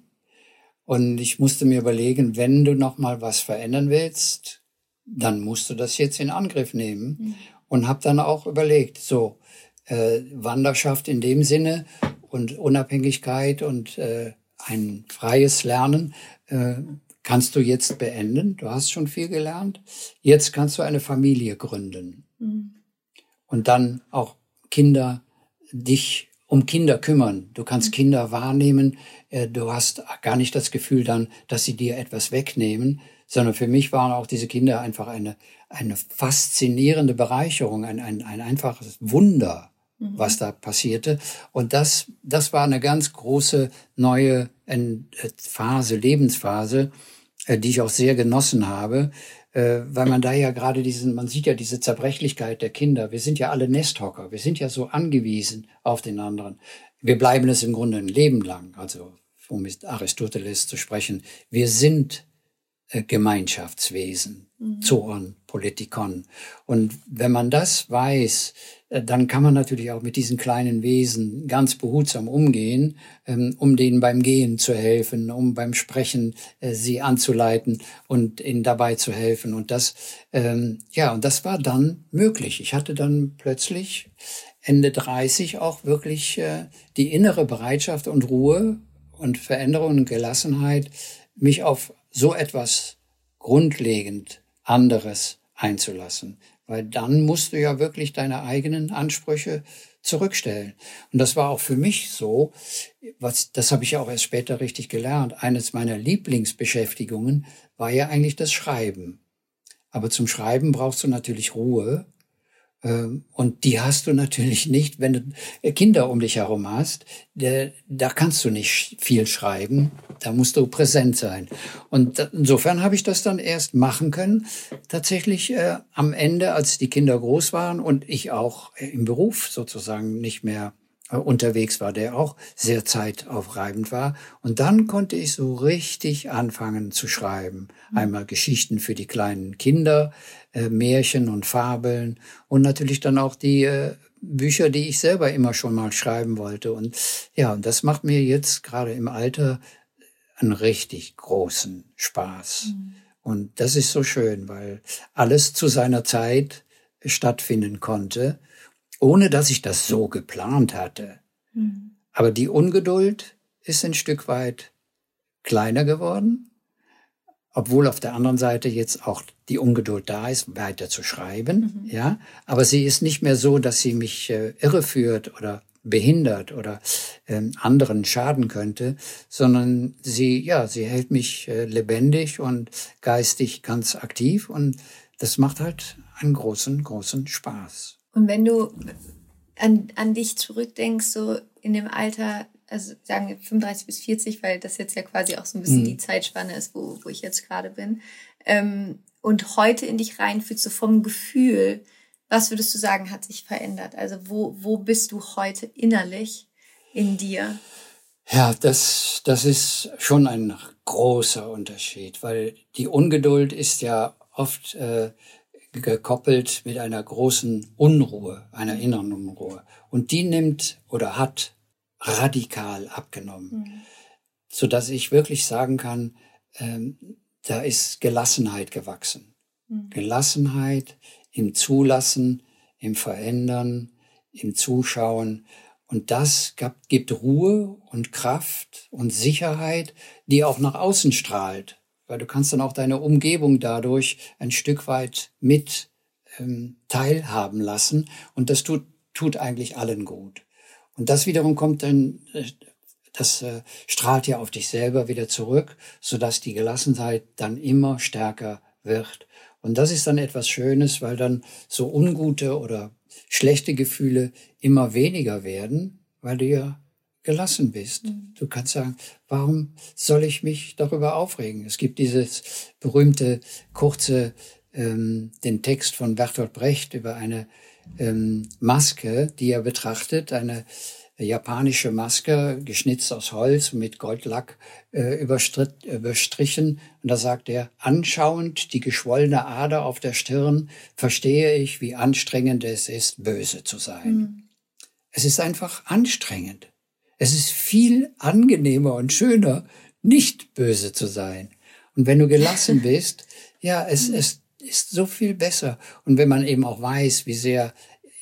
Und ich musste mir überlegen, wenn du noch mal was verändern willst, dann musst du das jetzt in Angriff nehmen. Mhm. Und habe dann auch überlegt, so, äh, Wanderschaft in dem Sinne und Unabhängigkeit und äh, ein freies Lernen äh, kannst du jetzt beenden. Du hast schon viel gelernt. Jetzt kannst du eine Familie gründen. Mhm. Und dann auch Kinder, dich um Kinder kümmern. Du kannst mhm. Kinder wahrnehmen. Äh, du hast gar nicht das Gefühl dann, dass sie dir etwas wegnehmen, sondern für mich waren auch diese Kinder einfach eine, eine faszinierende Bereicherung, ein, ein, ein einfaches Wunder. Mhm. was da passierte. Und das, das war eine ganz große neue äh, Phase, Lebensphase, äh, die ich auch sehr genossen habe, äh, weil man da ja gerade diesen, man sieht ja diese Zerbrechlichkeit der Kinder. Wir sind ja alle Nesthocker. Wir sind ja so angewiesen auf den anderen. Wir bleiben es im Grunde ein Leben lang. Also, um mit Aristoteles zu sprechen, wir sind Gemeinschaftswesen, mhm. Zoon, Politikon. Und wenn man das weiß, dann kann man natürlich auch mit diesen kleinen Wesen ganz behutsam umgehen, ähm, um denen beim Gehen zu helfen, um beim Sprechen äh, sie anzuleiten und ihnen dabei zu helfen. Und das, ähm, ja, und das war dann möglich. Ich hatte dann plötzlich Ende 30 auch wirklich äh, die innere Bereitschaft und Ruhe und Veränderung und Gelassenheit, mich auf so etwas grundlegend anderes einzulassen weil dann musst du ja wirklich deine eigenen Ansprüche zurückstellen. Und das war auch für mich so, was, das habe ich ja auch erst später richtig gelernt. Eines meiner Lieblingsbeschäftigungen war ja eigentlich das Schreiben. Aber zum Schreiben brauchst du natürlich Ruhe und die hast du natürlich nicht, wenn du Kinder um dich herum hast. Da kannst du nicht viel schreiben. Da musst du präsent sein. Und insofern habe ich das dann erst machen können. Tatsächlich äh, am Ende, als die Kinder groß waren und ich auch im Beruf sozusagen nicht mehr äh, unterwegs war, der auch sehr zeitaufreibend war. Und dann konnte ich so richtig anfangen zu schreiben. Mhm. Einmal Geschichten für die kleinen Kinder, äh, Märchen und Fabeln und natürlich dann auch die äh, Bücher, die ich selber immer schon mal schreiben wollte. Und ja, und das macht mir jetzt gerade im Alter einen richtig großen Spaß. Mhm. Und das ist so schön, weil alles zu seiner Zeit stattfinden konnte ohne dass ich das so geplant hatte. Mhm. Aber die Ungeduld ist ein Stück weit kleiner geworden, obwohl auf der anderen Seite jetzt auch die Ungeduld da ist, weiter zu schreiben, mhm. ja. Aber sie ist nicht mehr so, dass sie mich äh, irreführt oder behindert oder ähm, anderen schaden könnte, sondern sie, ja, sie hält mich äh, lebendig und geistig ganz aktiv und das macht halt einen großen, großen Spaß. Und wenn du an, an dich zurückdenkst, so in dem Alter, also sagen wir 35 bis 40, weil das jetzt ja quasi auch so ein bisschen mhm. die Zeitspanne ist, wo, wo ich jetzt gerade bin, ähm, und heute in dich reinfühlst, so vom Gefühl, was würdest du sagen, hat sich verändert? Also wo, wo bist du heute innerlich in dir? Ja, das, das ist schon ein großer Unterschied, weil die Ungeduld ist ja oft äh, gekoppelt mit einer großen Unruhe, einer inneren Unruhe. Und die nimmt oder hat radikal abgenommen, mhm. so dass ich wirklich sagen kann, ähm, da ist Gelassenheit gewachsen. Mhm. Gelassenheit im Zulassen, im Verändern, im Zuschauen. Und das gibt Ruhe und Kraft und Sicherheit, die auch nach außen strahlt weil du kannst dann auch deine Umgebung dadurch ein Stück weit mit ähm, teilhaben lassen und das tut, tut eigentlich allen gut. Und das wiederum kommt dann, äh, das äh, strahlt ja auf dich selber wieder zurück, sodass die Gelassenheit dann immer stärker wird. Und das ist dann etwas Schönes, weil dann so ungute oder schlechte Gefühle immer weniger werden, weil du ja gelassen bist. Mhm. Du kannst sagen, warum soll ich mich darüber aufregen? Es gibt dieses berühmte kurze, ähm, den Text von Bertolt Brecht über eine ähm, Maske, die er betrachtet, eine japanische Maske, geschnitzt aus Holz mit Goldlack äh, überstrichen. Und da sagt er, anschauend die geschwollene Ader auf der Stirn, verstehe ich, wie anstrengend es ist, böse zu sein. Mhm. Es ist einfach anstrengend. Es ist viel angenehmer und schöner, nicht böse zu sein. Und wenn du gelassen bist, ja, es, es ist so viel besser. Und wenn man eben auch weiß, wie sehr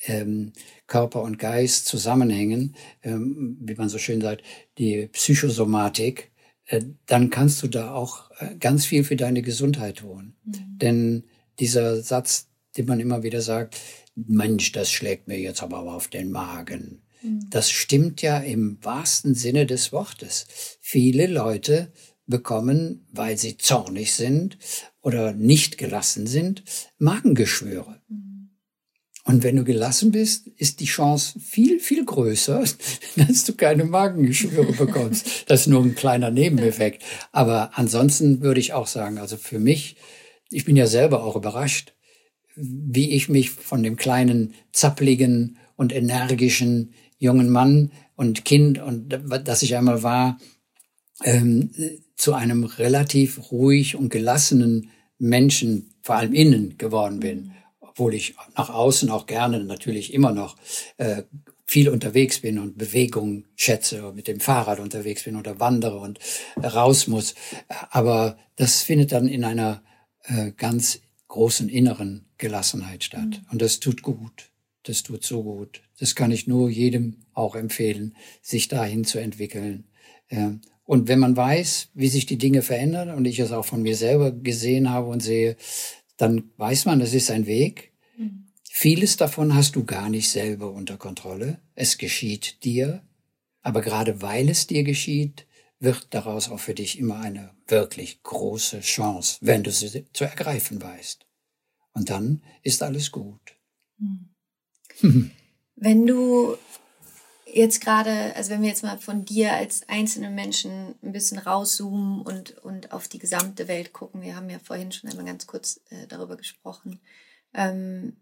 ähm, Körper und Geist zusammenhängen, ähm, wie man so schön sagt, die Psychosomatik, äh, dann kannst du da auch äh, ganz viel für deine Gesundheit tun. Mhm. Denn dieser Satz, den man immer wieder sagt, Mensch, das schlägt mir jetzt aber auf den Magen. Mhm. Das stimmt ja im wahrsten Sinne des Wortes. Viele Leute bekommen, weil sie zornig sind oder nicht gelassen sind, Magengeschwüre. Und wenn du gelassen bist, ist die Chance viel, viel größer, dass du keine Magengeschwüre bekommst. Das ist nur ein kleiner Nebeneffekt. Aber ansonsten würde ich auch sagen, also für mich, ich bin ja selber auch überrascht, wie ich mich von dem kleinen, zappligen und energischen jungen Mann und Kind und das ich einmal war, ähm, zu einem relativ ruhig und gelassenen Menschen, vor allem innen geworden bin, obwohl ich nach außen auch gerne natürlich immer noch äh, viel unterwegs bin und Bewegung schätze, mit dem Fahrrad unterwegs bin oder wandere und raus muss. Aber das findet dann in einer äh, ganz großen inneren Gelassenheit statt. Mhm. Und das tut gut. Das tut so gut. Das kann ich nur jedem auch empfehlen, sich dahin zu entwickeln. Und wenn man weiß, wie sich die Dinge verändern und ich es auch von mir selber gesehen habe und sehe, dann weiß man, das ist ein Weg. Mhm. Vieles davon hast du gar nicht selber unter Kontrolle. Es geschieht dir. Aber gerade weil es dir geschieht, wird daraus auch für dich immer eine wirklich große Chance, wenn du sie zu ergreifen weißt. Und dann ist alles gut. Mhm. Wenn du jetzt gerade, also wenn wir jetzt mal von dir als einzelnen Menschen ein bisschen rauszoomen und, und auf die gesamte Welt gucken, wir haben ja vorhin schon einmal ganz kurz äh, darüber gesprochen. Ähm,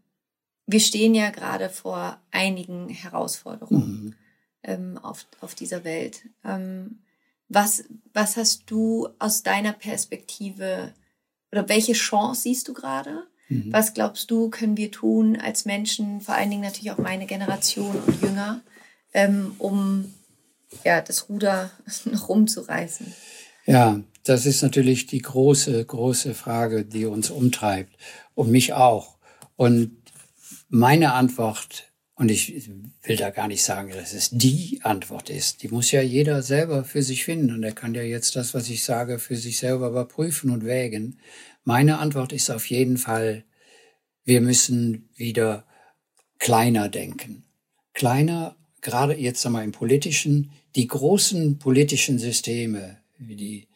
wir stehen ja gerade vor einigen Herausforderungen mhm. ähm, auf, auf dieser Welt. Ähm, was, was hast du aus deiner Perspektive oder welche Chance siehst du gerade? Mhm. Was glaubst du, können wir tun als Menschen, vor allen Dingen natürlich auch meine Generation und Jünger, ähm, um ja, das Ruder noch rumzureißen? Ja, das ist natürlich die große, große Frage, die uns umtreibt und mich auch. Und meine Antwort, und ich will da gar nicht sagen, dass es die Antwort ist, die muss ja jeder selber für sich finden. Und er kann ja jetzt das, was ich sage, für sich selber überprüfen und wägen. Meine Antwort ist auf jeden Fall, wir müssen wieder kleiner denken. Kleiner, gerade jetzt einmal im politischen, die großen politischen Systeme, wie die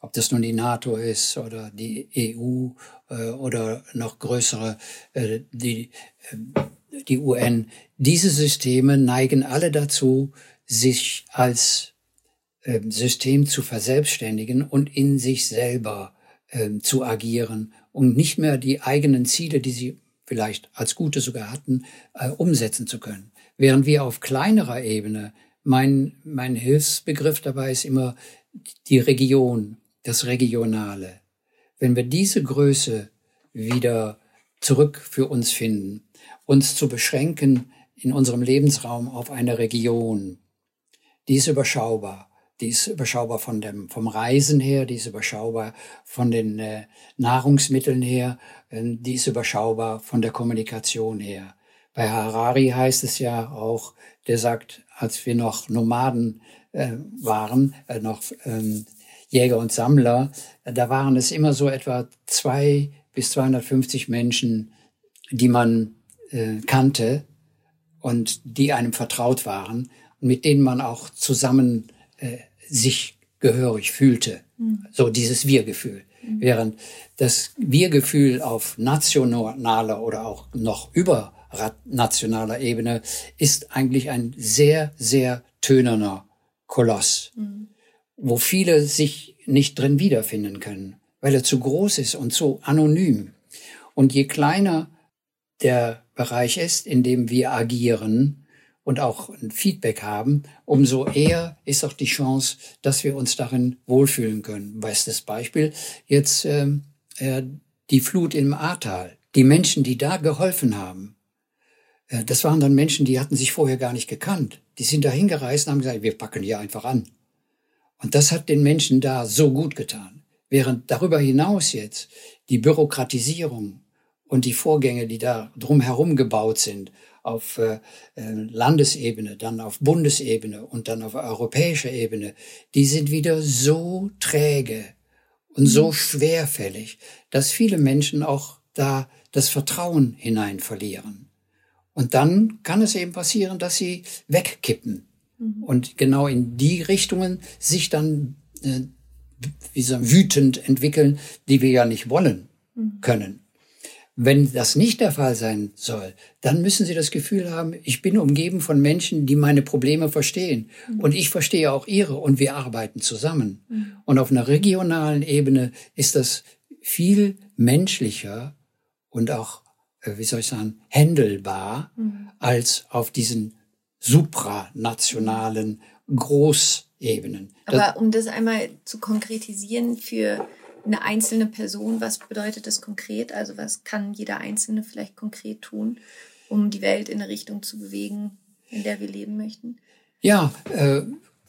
ob das nun die NATO ist oder die EU äh, oder noch größere, äh, die, äh, die UN, diese Systeme neigen alle dazu, sich als äh, System zu verselbstständigen und in sich selber äh, zu agieren und nicht mehr die eigenen Ziele, die sie vielleicht als gute sogar hatten, äh, umsetzen zu können. Während wir auf kleinerer Ebene, mein, mein Hilfsbegriff dabei ist immer die Region, das Regionale. Wenn wir diese Größe wieder zurück für uns finden, uns zu beschränken in unserem Lebensraum auf eine Region, die ist überschaubar. Die ist überschaubar von dem, vom Reisen her, die ist überschaubar von den äh, Nahrungsmitteln her, äh, die ist überschaubar von der Kommunikation her. Bei Harari heißt es ja auch, der sagt, als wir noch Nomaden äh, waren, äh, noch ähm, Jäger und Sammler, da waren es immer so etwa zwei bis 250 Menschen, die man äh, kannte und die einem vertraut waren und mit denen man auch zusammen äh, sich gehörig fühlte. Mhm. So dieses Wir-Gefühl. Mhm. Während das Wir-Gefühl auf nationaler oder auch noch übernationaler Ebene ist eigentlich ein sehr, sehr tönerner Koloss. Mhm wo viele sich nicht drin wiederfinden können, weil er zu groß ist und so anonym. Und je kleiner der Bereich ist, in dem wir agieren und auch ein Feedback haben, umso eher ist auch die Chance, dass wir uns darin wohlfühlen können. Bestes Beispiel jetzt ähm, äh, die Flut im Ahrtal. Die Menschen, die da geholfen haben, das waren dann Menschen, die hatten sich vorher gar nicht gekannt. Die sind da hingereist und haben gesagt, wir packen hier einfach an. Und das hat den Menschen da so gut getan. Während darüber hinaus jetzt die Bürokratisierung und die Vorgänge, die da drumherum gebaut sind, auf äh, äh, Landesebene, dann auf Bundesebene und dann auf europäischer Ebene, die sind wieder so träge und so mhm. schwerfällig, dass viele Menschen auch da das Vertrauen hinein verlieren. Und dann kann es eben passieren, dass sie wegkippen Mhm. Und genau in die Richtungen sich dann äh, wie so wütend entwickeln, die wir ja nicht wollen mhm. können. Wenn das nicht der Fall sein soll, dann müssen Sie das Gefühl haben, ich bin umgeben von Menschen, die meine Probleme verstehen. Mhm. Und ich verstehe auch ihre und wir arbeiten zusammen. Mhm. Und auf einer regionalen Ebene ist das viel menschlicher und auch, wie soll ich sagen, händelbar mhm. als auf diesen supranationalen Großebenen. Aber um das einmal zu konkretisieren für eine einzelne Person, was bedeutet das konkret? Also was kann jeder Einzelne vielleicht konkret tun, um die Welt in eine Richtung zu bewegen, in der wir leben möchten? Ja, äh,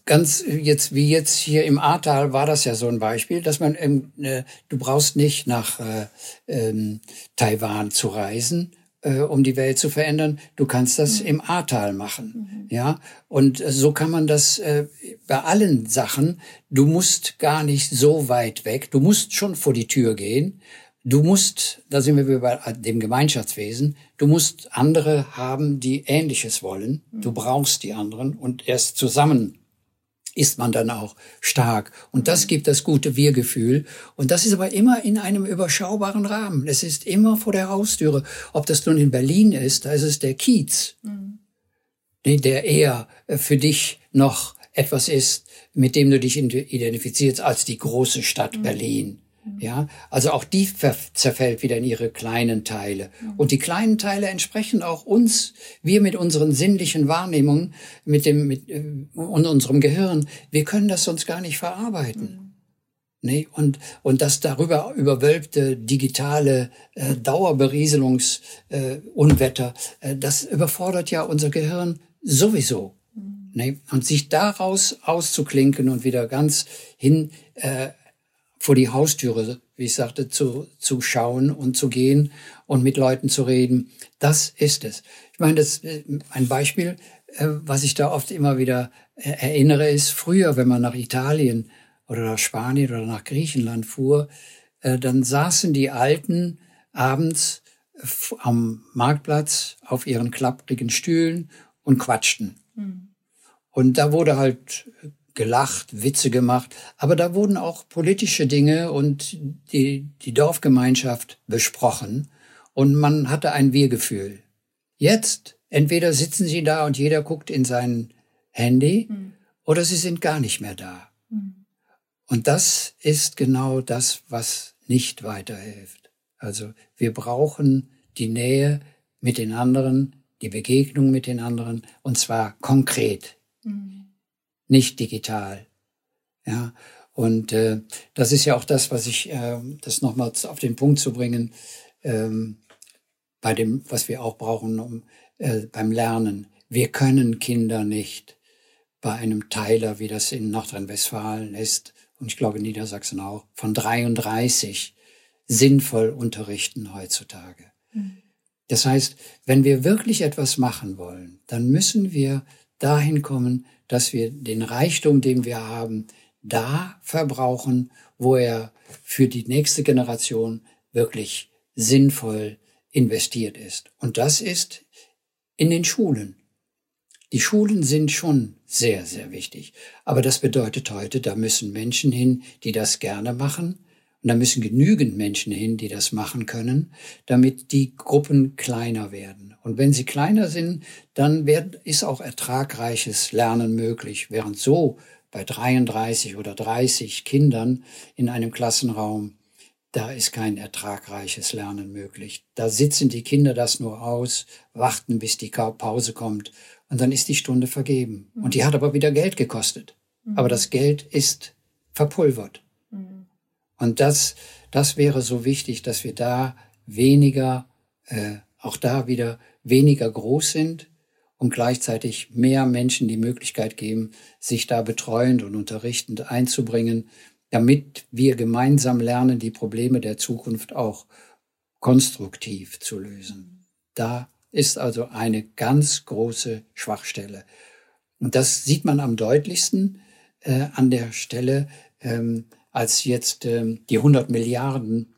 ganz jetzt wie jetzt hier im Ahrtal war das ja so ein Beispiel, dass man ähm, äh, du brauchst nicht nach äh, ähm, Taiwan zu reisen, äh, um die Welt zu verändern. Du kannst das mhm. im Ahrtal machen. Mhm. Ja, und so kann man das äh, bei allen Sachen. Du musst gar nicht so weit weg. Du musst schon vor die Tür gehen. Du musst, da sind wir bei dem Gemeinschaftswesen, du musst andere haben, die Ähnliches wollen. Du mhm. brauchst die anderen und erst zusammen ist man dann auch stark. Und das gibt das gute Wir-Gefühl. Und das ist aber immer in einem überschaubaren Rahmen. Es ist immer vor der Haustüre. Ob das nun in Berlin ist, da ist es der Kiez, mhm. der eher äh, für dich noch etwas ist, mit dem du dich identifizierst als die große Stadt mhm. Berlin. Ja, also auch die zerfällt wieder in ihre kleinen Teile. Und die kleinen Teile entsprechen auch uns, wir mit unseren sinnlichen Wahrnehmungen, mit dem, mit äh, und unserem Gehirn. Wir können das sonst gar nicht verarbeiten. Nee, und, und das darüber überwölbte digitale äh, Dauerberieselungsunwetter, äh, äh, das überfordert ja unser Gehirn sowieso. Mhm. Nee, und sich daraus auszuklinken und wieder ganz hin äh, vor die Haustüre, wie ich sagte, zu, zu schauen und zu gehen und mit Leuten zu reden. Das ist es. Ich meine, das äh, ein Beispiel, äh, was ich da oft immer wieder äh, erinnere, ist früher, wenn man nach Italien oder nach Spanien oder nach Griechenland fuhr, dann saßen die Alten abends am Marktplatz auf ihren klapprigen Stühlen und quatschten. Mhm. Und da wurde halt gelacht, Witze gemacht, aber da wurden auch politische Dinge und die, die Dorfgemeinschaft besprochen und man hatte ein Wir-Gefühl. Jetzt, entweder sitzen sie da und jeder guckt in sein Handy mhm. oder sie sind gar nicht mehr da. Mhm. Und das ist genau das, was nicht weiterhilft. Also wir brauchen die Nähe mit den anderen, die Begegnung mit den anderen, und zwar konkret, mhm. Nicht digital. Ja, und äh, das ist ja auch das, was ich, äh, das nochmals auf den Punkt zu bringen, ähm, bei dem, was wir auch brauchen um, äh, beim Lernen. Wir können Kinder nicht bei einem Teiler, wie das in Nordrhein-Westfalen ist, und ich glaube in Niedersachsen auch, von 33 sinnvoll unterrichten heutzutage. Mhm. Das heißt, wenn wir wirklich etwas machen wollen, dann müssen wir dahin kommen, dass wir den Reichtum, den wir haben, da verbrauchen, wo er für die nächste Generation wirklich sinnvoll investiert ist. Und das ist in den Schulen. Die Schulen sind schon sehr, sehr wichtig. Aber das bedeutet heute, da müssen Menschen hin, die das gerne machen, und da müssen genügend Menschen hin, die das machen können, damit die Gruppen kleiner werden. Und wenn sie kleiner sind, dann wird, ist auch ertragreiches Lernen möglich. Während so bei 33 oder 30 Kindern in einem Klassenraum, da ist kein ertragreiches Lernen möglich. Da sitzen die Kinder das nur aus, warten, bis die Pause kommt und dann ist die Stunde vergeben. Und die hat aber wieder Geld gekostet. Aber das Geld ist verpulvert. Und das, das wäre so wichtig, dass wir da weniger, äh, auch da wieder weniger groß sind und gleichzeitig mehr Menschen die Möglichkeit geben, sich da betreuend und unterrichtend einzubringen, damit wir gemeinsam lernen, die Probleme der Zukunft auch konstruktiv zu lösen. Da ist also eine ganz große Schwachstelle. Und das sieht man am deutlichsten äh, an der Stelle, ähm, als jetzt ähm, die 100 Milliarden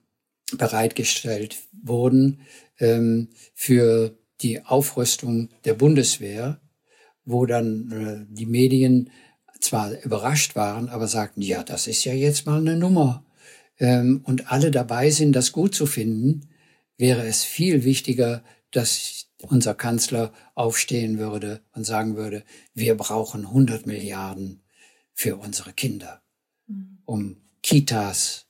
bereitgestellt wurden ähm, für die Aufrüstung der Bundeswehr, wo dann äh, die Medien zwar überrascht waren, aber sagten, ja, das ist ja jetzt mal eine Nummer. Ähm, und alle dabei sind, das gut zu finden, wäre es viel wichtiger, dass unser Kanzler aufstehen würde und sagen würde, wir brauchen 100 Milliarden für unsere Kinder, mhm. um Kitas,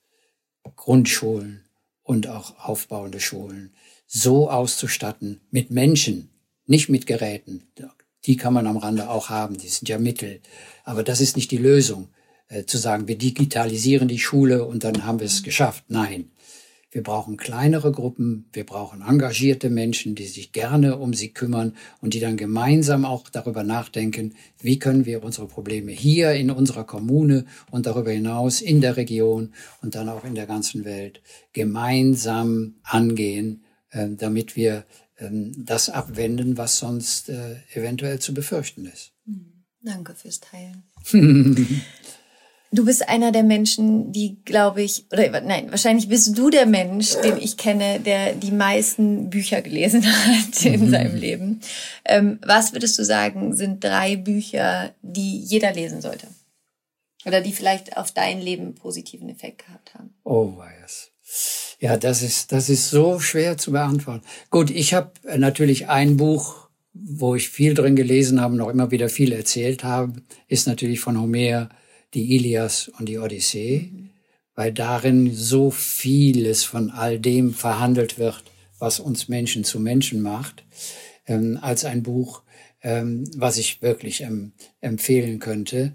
Grundschulen und auch aufbauende Schulen so auszustatten mit Menschen, nicht mit Geräten. Die kann man am Rande auch haben, die sind ja Mittel. Aber das ist nicht die Lösung, äh, zu sagen, wir digitalisieren die Schule und dann haben wir es geschafft. Nein, wir brauchen kleinere Gruppen, wir brauchen engagierte Menschen, die sich gerne um sie kümmern und die dann gemeinsam auch darüber nachdenken, wie können wir unsere Probleme hier in unserer Kommune und darüber hinaus in der Region und dann auch in der ganzen Welt gemeinsam angehen, damit wir ähm, das abwenden, was sonst äh, eventuell zu befürchten ist. Hm, danke fürs Teilen. Du bist einer der Menschen, die, glaube ich, oder nein, wahrscheinlich bist du der Mensch, den ich kenne, der die meisten Bücher gelesen hat in mhm. seinem Leben. Ähm, was würdest du sagen, sind drei Bücher, die jeder lesen sollte? Oder die vielleicht auf dein Leben positiven Effekt gehabt haben? Oh, yes. Ja, das ist, das ist so schwer zu beantworten. Gut, ich habe natürlich ein Buch, wo ich viel drin gelesen habe, noch immer wieder viel erzählt habe, ist natürlich von Homer die Ilias und die Odyssee, weil darin so vieles von all dem verhandelt wird, was uns Menschen zu Menschen macht, ähm, als ein Buch, ähm, was ich wirklich ähm, empfehlen könnte.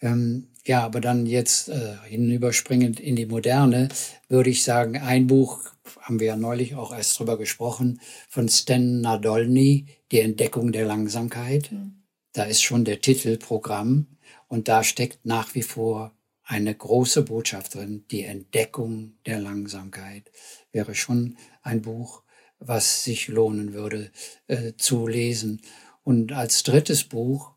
Ähm, ja, aber dann jetzt äh, hinüberspringend in die Moderne, würde ich sagen, ein Buch, haben wir ja neulich auch erst drüber gesprochen, von Stan Nadolny, Die Entdeckung der Langsamkeit. Mhm. Da ist schon der Titel Programm. Und da steckt nach wie vor eine große Botschaft drin. Die Entdeckung der Langsamkeit wäre schon ein Buch, was sich lohnen würde äh, zu lesen. Und als drittes Buch,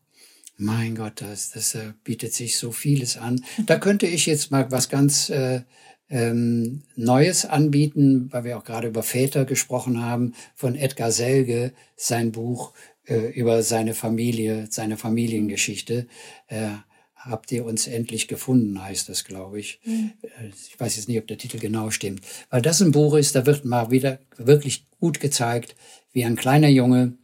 mein Gott, das, das äh, bietet sich so vieles an. Da könnte ich jetzt mal was ganz äh, ähm, Neues anbieten, weil wir auch gerade über Väter gesprochen haben, von Edgar Selge, sein Buch äh, über seine Familie, seine Familiengeschichte. Er habt ihr uns endlich gefunden, heißt das, glaube ich. Mhm. Ich weiß jetzt nicht, ob der Titel genau stimmt. Weil das ein Buch ist, da wird mal wieder wirklich gut gezeigt, wie ein kleiner Junge,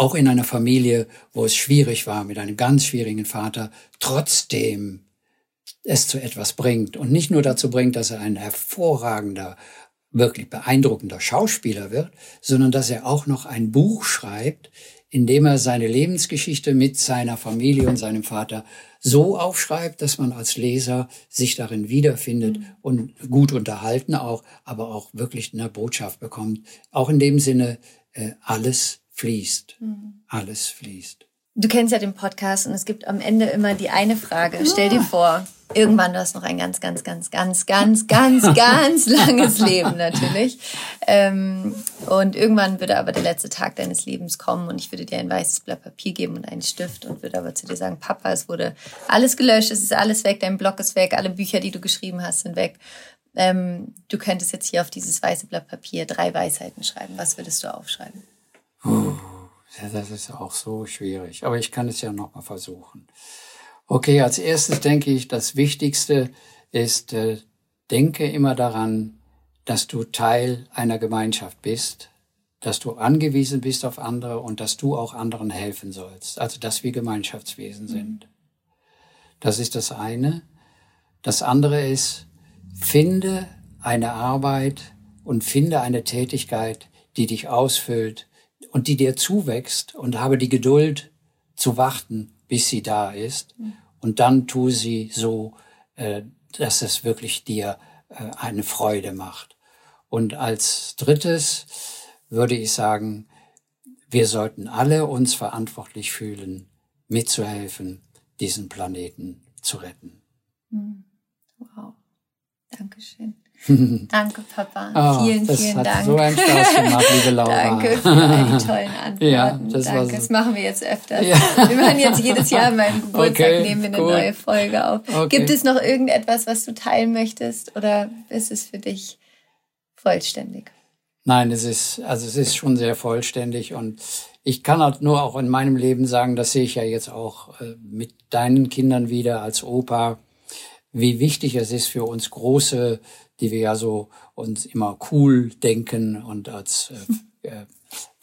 auch in einer Familie, wo es schwierig war, mit einem ganz schwierigen Vater, trotzdem es zu etwas bringt. Und nicht nur dazu bringt, dass er ein hervorragender, wirklich beeindruckender Schauspieler wird, sondern dass er auch noch ein Buch schreibt, indem er seine Lebensgeschichte mit seiner Familie und seinem Vater so aufschreibt, dass man als Leser sich darin wiederfindet mhm. und gut unterhalten auch, aber auch wirklich eine Botschaft bekommt. Auch in dem Sinne, äh, alles fließt. Mhm. Alles fließt. Du kennst ja den Podcast und es gibt am Ende immer die eine Frage. Stell dir vor, irgendwann du hast noch ein ganz, ganz, ganz, ganz, ganz, ganz, ganz langes Leben natürlich. Ähm, und irgendwann würde aber der letzte Tag deines Lebens kommen und ich würde dir ein weißes Blatt Papier geben und einen Stift und würde aber zu dir sagen, Papa, es wurde alles gelöscht, es ist alles weg, dein Blog ist weg, alle Bücher, die du geschrieben hast, sind weg. Ähm, du könntest jetzt hier auf dieses weiße Blatt Papier drei Weisheiten schreiben. Was würdest du aufschreiben? Das ist auch so schwierig. Aber ich kann es ja nochmal versuchen. Okay, als erstes denke ich, das Wichtigste ist, äh, denke immer daran, dass du Teil einer Gemeinschaft bist, dass du angewiesen bist auf andere und dass du auch anderen helfen sollst. Also, dass wir Gemeinschaftswesen sind. Das ist das eine. Das andere ist, finde eine Arbeit und finde eine Tätigkeit, die dich ausfüllt, und die dir zuwächst und habe die Geduld zu warten, bis sie da ist. Mhm. Und dann tu sie so, äh, dass es wirklich dir äh, eine Freude macht. Und als drittes würde ich sagen, wir sollten alle uns verantwortlich fühlen, mitzuhelfen, diesen Planeten zu retten. Mhm. Wow. Dankeschön. Danke, Papa. Oh, vielen, das vielen hat Dank. So einen Spaß gemacht, liebe Laura. Danke für all die tollen Antworten. Ja, das, Danke. So. das machen wir jetzt öfter. Ja. Wir machen jetzt jedes Jahr an meinem Geburtstag okay, nehmen wir eine cool. neue Folge auf. Okay. Gibt es noch irgendetwas, was du teilen möchtest, oder ist es für dich vollständig? Nein, es ist also es ist schon sehr vollständig und ich kann halt nur auch in meinem Leben sagen, das sehe ich ja jetzt auch äh, mit deinen Kindern wieder als Opa, wie wichtig es ist für uns große die wir ja so uns immer cool denken und als äh, äh,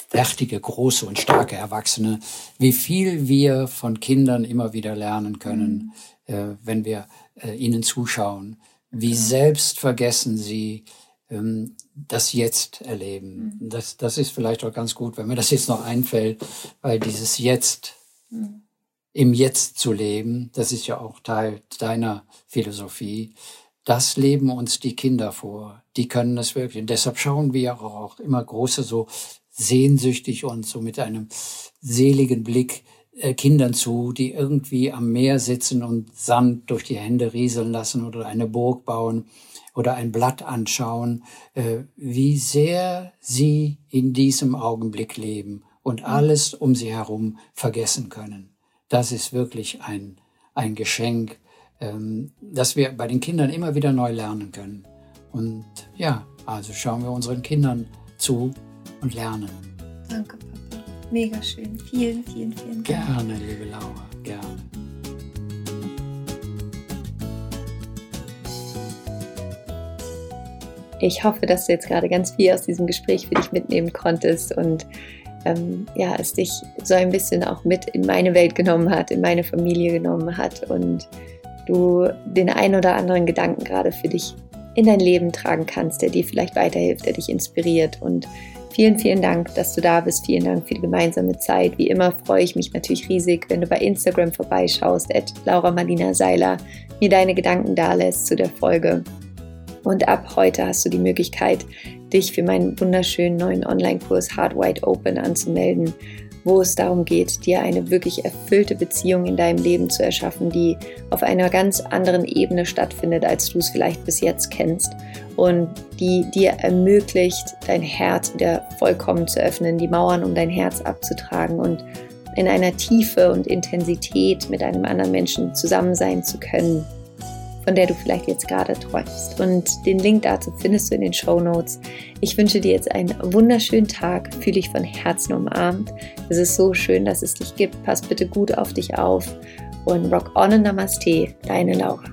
fertige, große und starke Erwachsene, wie viel wir von Kindern immer wieder lernen können, mhm. äh, wenn wir äh, ihnen zuschauen, wie ja. selbstvergessen sie ähm, das Jetzt erleben. Mhm. Das, das ist vielleicht auch ganz gut, wenn mir das jetzt noch einfällt, weil dieses Jetzt mhm. im Jetzt zu leben, das ist ja auch Teil deiner Philosophie, das leben uns die Kinder vor. Die können es wirklich. Und deshalb schauen wir auch immer große so sehnsüchtig und so mit einem seligen Blick äh, Kindern zu, die irgendwie am Meer sitzen und Sand durch die Hände rieseln lassen oder eine Burg bauen oder ein Blatt anschauen, äh, wie sehr sie in diesem Augenblick leben und alles um sie herum vergessen können. Das ist wirklich ein, ein Geschenk, dass wir bei den Kindern immer wieder neu lernen können. Und ja, also schauen wir unseren Kindern zu und lernen. Danke, Papa. Mega schön. Vielen, vielen, vielen Dank. Gerne, liebe Laura, gerne. Ich hoffe, dass du jetzt gerade ganz viel aus diesem Gespräch für dich mitnehmen konntest und ähm, ja, es dich so ein bisschen auch mit in meine Welt genommen hat, in meine Familie genommen hat und du den ein oder anderen Gedanken gerade für dich in dein Leben tragen kannst, der dir vielleicht weiterhilft, der dich inspiriert. Und vielen, vielen Dank, dass du da bist. Vielen Dank für die gemeinsame Zeit. Wie immer freue ich mich natürlich riesig, wenn du bei Instagram vorbeischaust, at Laura Marlina Seiler, mir deine Gedanken dalässt zu der Folge. Und ab heute hast du die Möglichkeit, dich für meinen wunderschönen neuen Online-Kurs Hard Wide Open anzumelden wo es darum geht, dir eine wirklich erfüllte Beziehung in deinem Leben zu erschaffen, die auf einer ganz anderen Ebene stattfindet, als du es vielleicht bis jetzt kennst und die dir ermöglicht, dein Herz wieder vollkommen zu öffnen, die Mauern um dein Herz abzutragen und in einer Tiefe und Intensität mit einem anderen Menschen zusammen sein zu können, von der du vielleicht jetzt gerade träumst. Und den Link dazu findest du in den Show Notes. Ich wünsche dir jetzt einen wunderschönen Tag. Fühle dich von Herzen umarmt. Es ist so schön, dass es dich gibt. Pass bitte gut auf dich auf. und Rock On und Namaste, deine Laura.